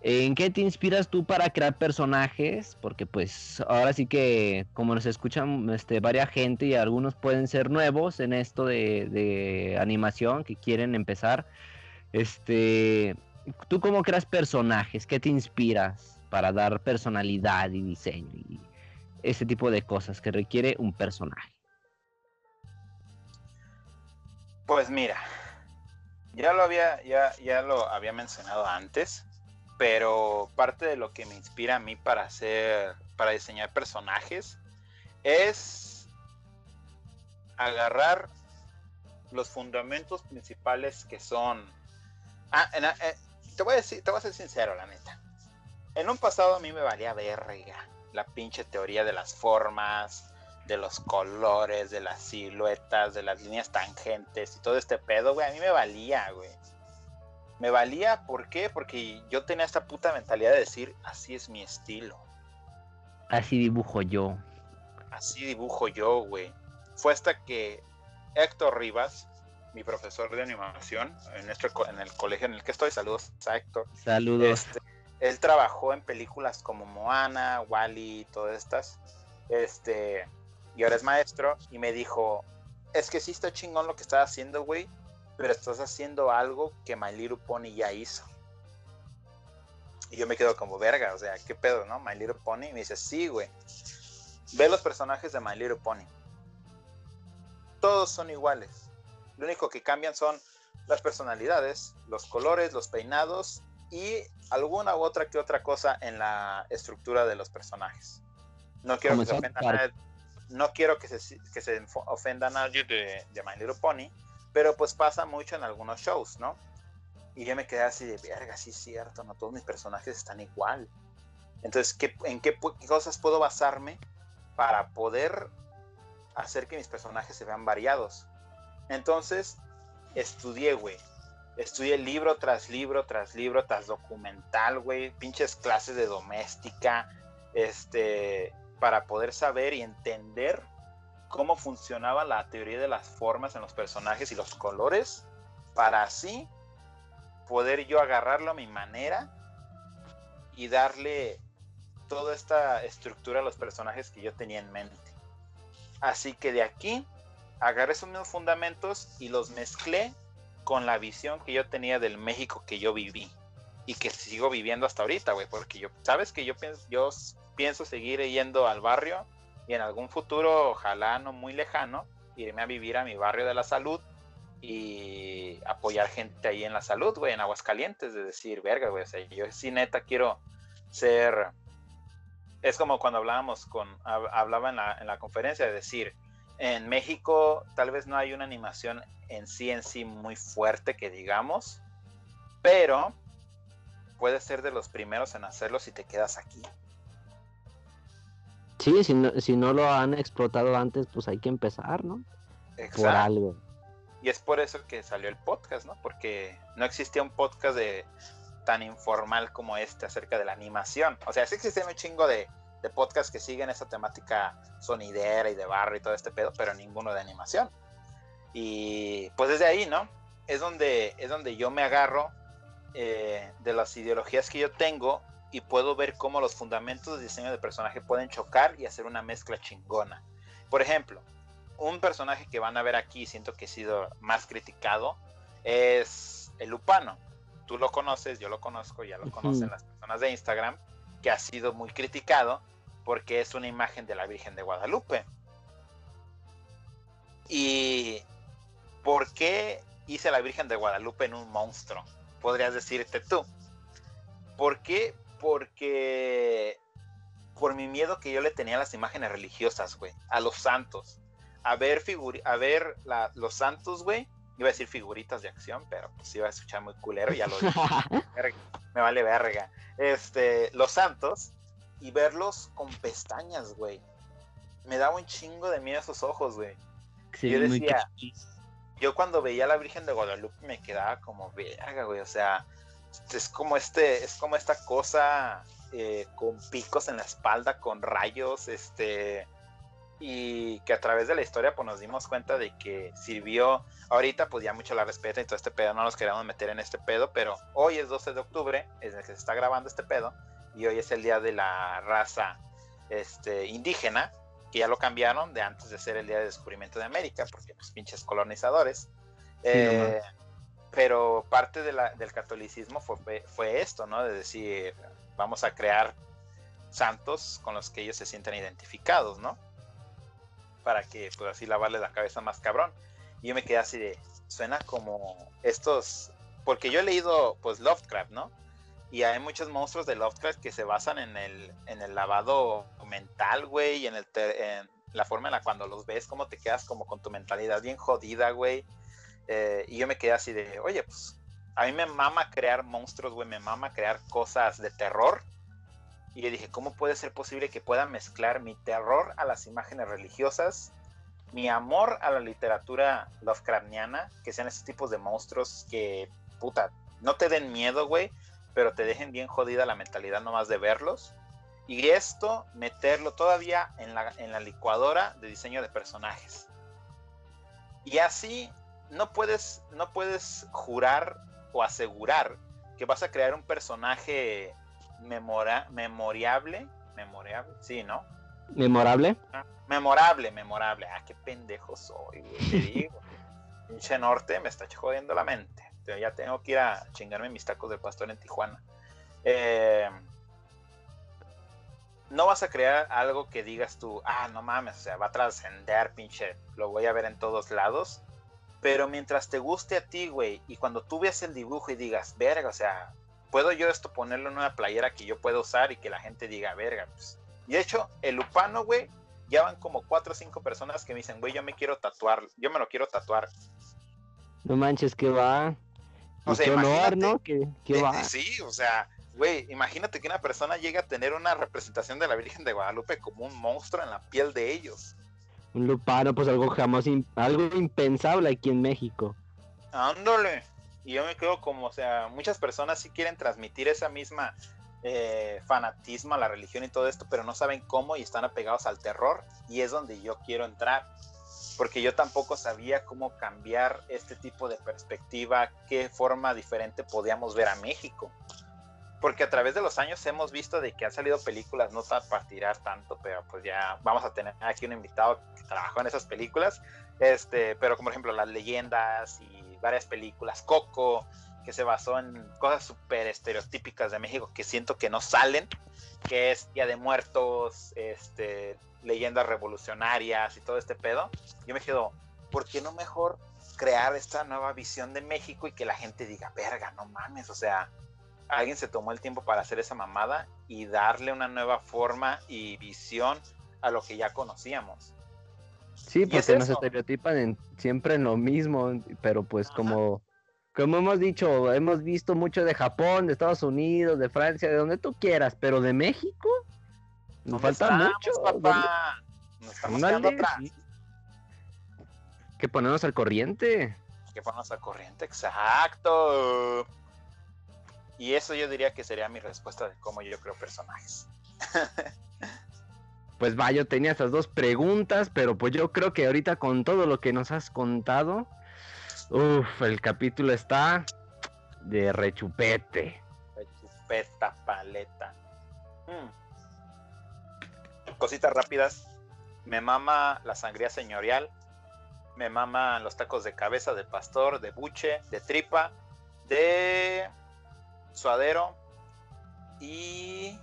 ¿En qué te inspiras tú para crear personajes? Porque pues ahora sí que como nos escuchan este, varias gente y algunos pueden ser nuevos en esto de, animación que quieren empezar. Este, ¿Tú cómo creas personajes? ¿Qué te inspiras para dar personalidad y diseño y ese tipo de cosas que requiere un personaje? Pues mira, ya lo había, ya, ya lo había mencionado antes pero parte de lo que me inspira a mí para hacer, para diseñar personajes, es agarrar los fundamentos principales que son. Ah, eh, te voy a decir, te voy a ser sincero, la neta. En un pasado a mí me valía verga la pinche teoría de las formas, de los colores, de las siluetas, de las líneas tangentes y todo este pedo, güey. A mí me valía, güey me valía, ¿por qué? Porque yo tenía esta puta mentalidad de decir, así es mi estilo. Así dibujo yo. Así dibujo yo, güey. Fue hasta que Héctor Rivas, mi profesor de animación en, nuestro, en el colegio en el que estoy, saludos a Héctor. Saludos. Este, él trabajó en películas como Moana, Wally, todas estas. Este, y ahora es maestro y me dijo, es que sí está chingón lo que estás haciendo, güey, pero estás haciendo algo que My Little Pony ya hizo. Y yo me quedo como verga, o sea, ¿qué pedo, no? My Little Pony. Y me dice, sí, güey. Ve los personajes de My Little Pony. Todos son iguales. Lo único que cambian son las personalidades, los colores, los peinados y alguna u otra que otra cosa en la estructura de los personajes. No quiero que se ofenda a nadie, no quiero que se, que se ofenda a nadie de, de My Little Pony, pero pues pasa mucho en algunos shows, ¿no? Y yo me quedé así de, verga, sí es cierto, no todos mis personajes están igual. Entonces, ¿en qué, cosas puedo basarme para poder hacer que mis personajes se vean variados? Entonces, estudié, güey. Estudié libro tras libro, tras libro, tras documental, güey. Pinches clases de doméstica. Este, para poder saber y entender cómo funcionaba la teoría de las formas en los personajes y los colores, para así poder yo agarrarlo a mi manera y darle toda esta estructura a los personajes que yo tenía en mente. Así que de aquí agarré esos mismos fundamentos y los mezclé con la visión que yo tenía del México que yo viví y que sigo viviendo hasta ahorita, güey, porque yo, sabes que yo pienso, yo pienso seguir yendo al barrio y en algún futuro, ojalá no muy lejano, irme a vivir a mi barrio de la salud y apoyar gente ahí en la salud, güey, en Aguascalientes, de decir, verga, güey, o sea, yo sí neta quiero ser... Es como cuando hablábamos con, hablaba en la, en la conferencia de decir, en México tal vez no hay una animación en sí en sí muy fuerte que digamos, pero puedes ser de los primeros en hacerlo si te quedas aquí. Sí, si no, si no lo han explotado antes, pues hay que empezar, ¿no? Exacto. Por algo. Y es por eso que salió el podcast, ¿no? Porque no existía un podcast de tan informal como este acerca de la animación. O sea, sí existe un chingo de, de podcasts que siguen esa temática sonidera y de barro y todo este pedo, pero ninguno de animación. Y pues desde ahí, ¿no? Es donde, es donde yo me agarro eh, de las ideologías que yo tengo y puedo ver cómo los fundamentos de diseño de personaje pueden chocar y hacer una mezcla chingona. Por ejemplo, un personaje que van a ver aquí, siento que ha sido más criticado, es el Lupano. Tú lo conoces, yo lo conozco, ya lo conocen las personas de Instagram, que ha sido muy criticado porque es una imagen de la Virgen de Guadalupe. ¿Y por qué hice a la Virgen de Guadalupe en un monstruo? Podrías decirte tú. ¿Por qué? Porque por mi miedo que yo le tenía a las imágenes religiosas, güey, a los santos. A ver, a ver los santos, güey, Iba a decir figuritas de acción, pero pues iba a escuchar muy culero, ya lo dije. Me vale verga. Este, los santos y verlos con pestañas, güey. Me daba un chingo de miedo esos ojos, güey. yo decía, yo cuando veía a la Virgen de Guadalupe me quedaba como verga, güey. O sea, es como este, es como esta cosa eh, con picos en la espalda, con rayos, este, y que a través de la historia pues nos dimos cuenta de que sirvió, ahorita pues ya mucho la respeta y todo este pedo, no nos queríamos meter en este pedo, pero hoy es 12 de octubre, es el que se está grabando este pedo, y hoy es el día de la raza este, indígena, que ya lo cambiaron de antes de ser el día de descubrimiento de América, porque pues pinches colonizadores. Eh, pero parte del catolicismo fue, fue esto, ¿no? De decir, vamos a crear santos con los que ellos se sientan identificados, ¿no? Para que, pues así lavarle la cabeza más cabrón. Y yo me quedé así de, suena como estos, porque yo he leído, pues, Lovecraft, ¿no? Y hay muchos monstruos de Lovecraft que se basan en el, en el lavado mental, güey, y en, el en la forma en la cuando los ves, cómo te quedas como con tu mentalidad bien jodida, güey eh, y yo me quedé así de, oye, pues a mí me mama crear monstruos, güey, me mama crear cosas de terror. Y yo dije, ¿cómo puede ser posible que pueda mezclar mi terror a las imágenes religiosas, mi amor a la literatura Lovecraftiana, que sean esos tipos de monstruos que, puta, no te den miedo, güey, pero te dejen bien jodida la mentalidad nomás de verlos? Y esto, meterlo todavía en la, en la licuadora de diseño de personajes. Y así no puedes, no puedes jurar o asegurar que vas a crear un personaje memora, memoriable, memoriable, sí, ¿no? ¿Memorable? Ah, memorable, memorable. Ah, qué pendejo soy, güey. Te digo. Pinche norte me está jodiendo la mente. Ya tengo que ir a chingarme mis tacos de pastor en Tijuana. Eh, no vas a crear algo que digas tú, ah, no mames, o sea, va a trascender, pinche, lo voy a ver en todos lados. Pero mientras te guste a ti, güey, y cuando tú veas el dibujo y digas, verga, o sea, puedo yo esto ponerlo en una playera que yo pueda usar y que la gente diga, verga, pues. Y de hecho, el Lupano, güey, ya van como cuatro o cinco personas que me dicen, güey, yo me quiero tatuar, yo me lo quiero tatuar. No manches, que va. O sea, honor, ¿no? Que, va. Sí, o sea, güey, imagínate que una persona llegue a tener una representación de la Virgen de Guadalupe como un monstruo en la piel de ellos. Un lupano, pues algo jamás, algo impensable aquí en México. Ándole. Y yo me quedo como, o sea, muchas personas sí quieren transmitir esa misma eh, fanatismo a la religión y todo esto, pero no saben cómo y están apegados al terror. Y es donde yo quiero entrar. Porque yo tampoco sabía cómo cambiar este tipo de perspectiva, qué forma diferente podíamos ver a México porque a través de los años hemos visto de que han salido películas no para tirar tanto, pero pues ya vamos a tener aquí un invitado que trabajó en esas películas, este, pero como por ejemplo las leyendas y varias películas, Coco, que se basó en cosas súper estereotípicas de México que siento que no salen, que es Día de Muertos, este, leyendas revolucionarias y todo este pedo, yo me quedo, ¿por qué no mejor crear esta nueva visión de México y que la gente diga, verga, no mames, o sea, alguien se tomó el tiempo para hacer esa mamada y darle una nueva forma y visión a lo que ya conocíamos. Sí, porque nos estereotipan siempre en lo mismo, pero pues como, como hemos dicho, hemos visto mucho de Japón, de Estados Unidos, de Francia, de donde tú quieras, pero de México nos falta mucho. Papá. Nos estamos quedando atrás. Que ponernos al corriente. Que ponernos al corriente, exacto. Y eso yo diría que sería mi respuesta de cómo yo creo personajes. pues va, yo tenía esas dos preguntas, pero pues yo creo que ahorita con todo lo que nos has contado, uff, el capítulo está de rechupete. Rechupeta, paleta. Hmm. Cositas rápidas. Me mama la sangría señorial. Me mama los tacos de cabeza de pastor, de buche, de tripa, de suadero y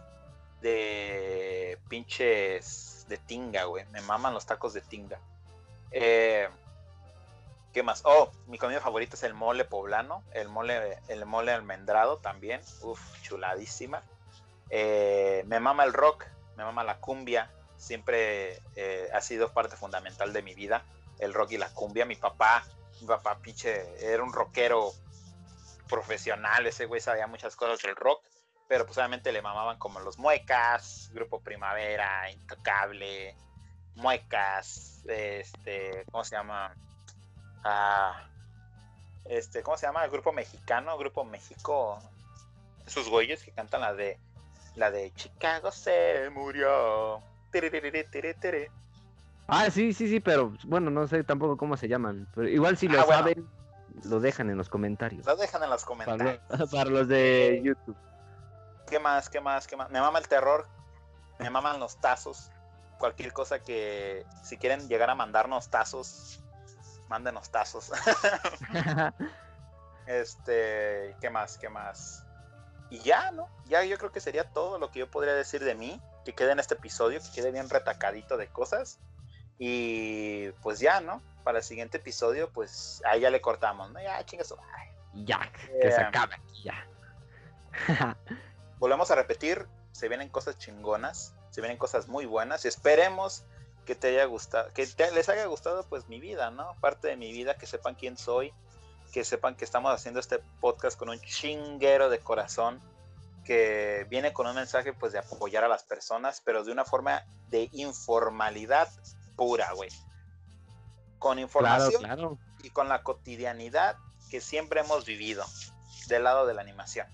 de pinches de tinga, güey. Me maman los tacos de tinga. Eh, ¿Qué más? Oh, mi comida favorita es el mole poblano, el mole, el mole almendrado también. Uf, chuladísima. Eh, me mama el rock, me mama la cumbia. Siempre eh, ha sido parte fundamental de mi vida, el rock y la cumbia. Mi papá Mi papá, pinche, era un rockero profesional, ese güey sabía muchas cosas del rock, pero pues obviamente le mamaban como los Muecas, Grupo Primavera, Intocable, Muecas, este, ¿cómo se llama? Ah, este, ¿cómo se llama? El grupo mexicano, Grupo México, esos güeyes que cantan la de, la de Chicago se murió. Ah, sí, sí, sí, pero bueno, no sé tampoco cómo se llaman. Pero igual si lo Ah, bueno. Lo dejan en los comentarios. Lo dejan en los Para, comentarios. los- para los de YouTube. ¿Qué más? ¿Qué más? ¿Qué más? Me mama el terror. Me maman los tazos. Cualquier cosa que si quieren llegar a mandarnos tazos, mándenos tazos. este, ¿qué más? ¿Qué más? Y ya, ¿no? Ya yo creo que sería todo lo que yo podría decir de mí, que quede en este episodio, que quede bien retacadito de cosas. Y pues ya, ¿no? Para el siguiente episodio, pues ahí ya le cortamos, ¿no? Ya, chingas. Ya, que se Eh, acabe aquí ya. volvemos a repetir, se vienen cosas chingonas, se vienen cosas muy buenas y esperemos que te haya gustado, que te- les haya gustado pues mi vida, ¿no? Parte de mi vida, que sepan quién soy, que sepan que estamos haciendo este podcast con un chinguero de corazón, que viene con un mensaje pues de apoyar a las personas, pero de una forma de informalidad pura, güey. Con información claro. y con la cotidianidad que siempre hemos vivido del lado de la animación.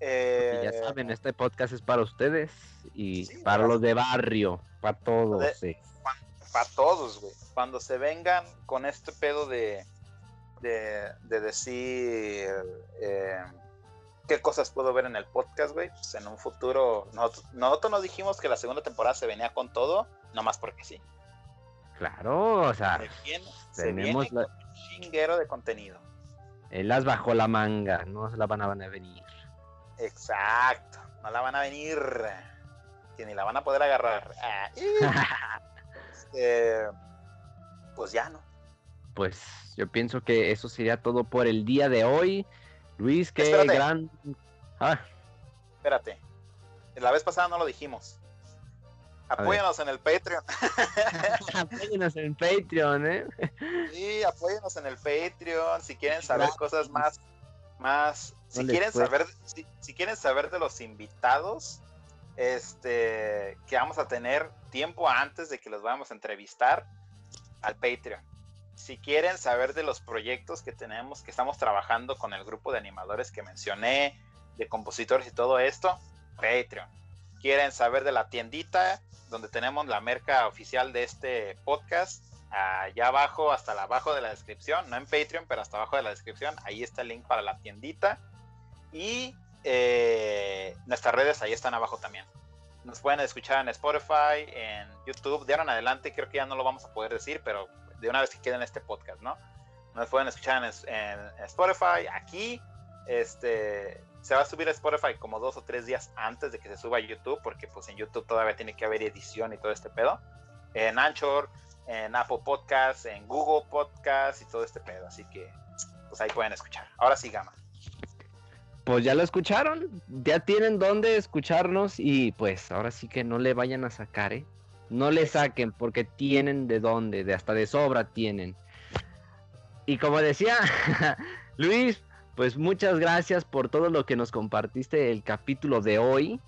Eh, ya saben, este podcast es para ustedes y Sí, para los de barrio, para todos. De- sí. para todos, güey. Cuando se vengan con este pedo de, de, de decir eh, qué cosas puedo ver en el podcast, güey, pues en un futuro, nosotros, nosotros nos dijimos que la segunda temporada se venía con todo, nomás porque sí. Claro, o sea, Se viene, se tenemos viene la- con un chinguero de contenido. las bajo la manga, no se la van a van a venir. Exacto, no la van a venir, que ni la van a poder agarrar. Ah, y, eh, pues ya, ¿no? pues yo pienso que eso sería todo por el día de hoy. Luis, qué Espérate. gran... Ah, Espérate. La vez pasada no lo dijimos. Apóyanos en el Patreon. apóyenos en Patreon, ¿eh? Sí, apóyanos en el Patreon. Si quieren saber cosas más, más. Si quieren saber, si, si quieren saber de los invitados, este, que vamos a tener tiempo antes de que los vayamos a entrevistar al Patreon. Si quieren saber de los proyectos que tenemos, que estamos trabajando con el grupo de animadores que mencioné, de compositores y todo esto, Patreon. Quieren saber de la tiendita donde tenemos la merca oficial de este podcast, allá abajo, hasta abajo de la descripción, no en Patreon, pero hasta abajo de la descripción, ahí está el link para la tiendita. Y eh, nuestras redes ahí están abajo también. Nos pueden escuchar en Spotify, en YouTube. De ahora en adelante creo que ya no lo vamos a poder decir, pero de una vez que quede en este podcast, ¿no? Nos pueden escuchar en, en Spotify, aquí. Este, se va a subir a Spotify como dos o tres días antes de que se suba a YouTube, porque pues en YouTube todavía tiene que haber edición y todo este pedo. En Anchor, en Apple Podcasts, en Google Podcasts y todo este pedo. Así que pues ahí pueden escuchar. Ahora sí, Gama. Pues ya lo escucharon, ya tienen dónde escucharnos y pues ahora sí que no le vayan a sacar, ¿eh? No le saquen porque tienen de dónde, de hasta de sobra tienen. Y como decía Luis, pues muchas gracias por todo lo que nos compartiste el capítulo de hoy.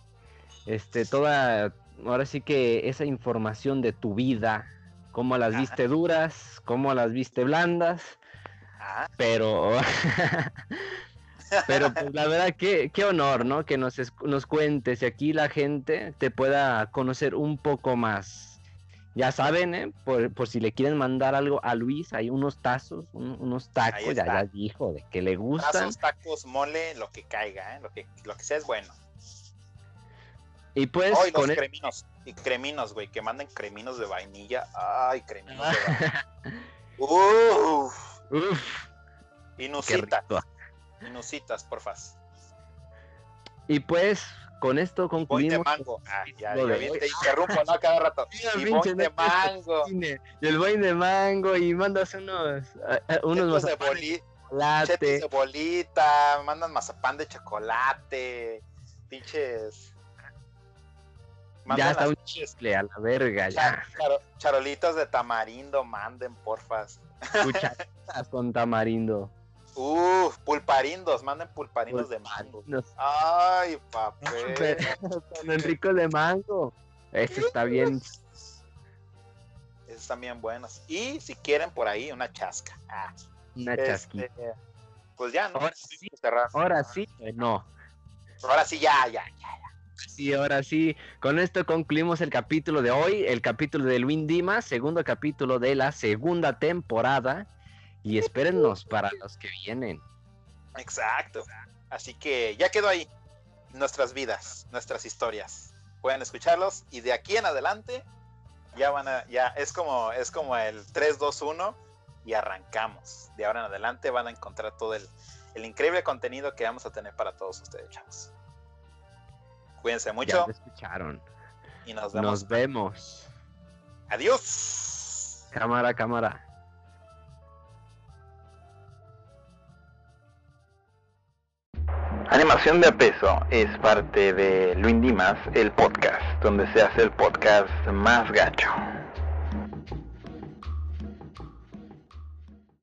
Este, toda, ahora sí que esa información de tu vida, cómo las viste duras, cómo las viste blandas. Ah, Pero, pero pues la verdad, qué, qué honor, ¿no? Que nos, es- nos cuentes y aquí la gente te pueda conocer un poco más. Ya saben, ¿eh? Por, por si le quieren mandar algo a Luis, hay unos tazos, un- unos tacos, ya, ya dijo, de que le gustan. tazos, tacos, mole, lo que caiga, ¿eh? lo, que, lo que sea es bueno. Y pues Ay, los con e- creminos. Y creminos, güey, que manden creminos de vainilla. Ay, creminos de vainilla. Uf. Uf, qué Inusita. Rico. Inusitas, porfa. Y pues con esto Boing de concluimos. mango. Ah, ya, ya de bien te interrumpo, ¿no? Cada rato. Y de mango. Y el boing de mango y mandas unos, unos Chetos de, de chetos de bolita, mandan mazapán de chocolate, pinches. Ya Mandan está las un chicle a la verga, ya. cha- charo- charolitas de tamarindo, manden, porfas. Cucharitas con tamarindo. Uf, pulparindos, manden pulparindos de mango. Ay, papel. Con Enrico de mango. Ese está bien. Esos están bien buenos. Y si quieren por ahí, una chasca. Ah, Una este, chasquita. pues ya, ¿no? Ahora sí. Ahora sí, pues no. Ahora sí, ya, ya, ya. Sí, ahora sí. Con esto concluimos el capítulo de hoy, el capítulo de Luis Dimas, segundo capítulo de la segunda temporada. Y espérennos para los que vienen. Exacto. Así que ya quedó ahí nuestras vidas, nuestras historias. Pueden escucharlos y de aquí en adelante ya van a, ya es como, es como el 3, 2, 1 y arrancamos. De ahora en adelante van a encontrar todo el, el increíble contenido que vamos a tener para todos ustedes, chavos. Cuídense Ya mucho lo escucharon. y nos vemos. Nos vemos. Adiós. Cámara, cámara. Animación de a peso es parte de Luis Dimas, el podcast, donde se hace el podcast más gacho.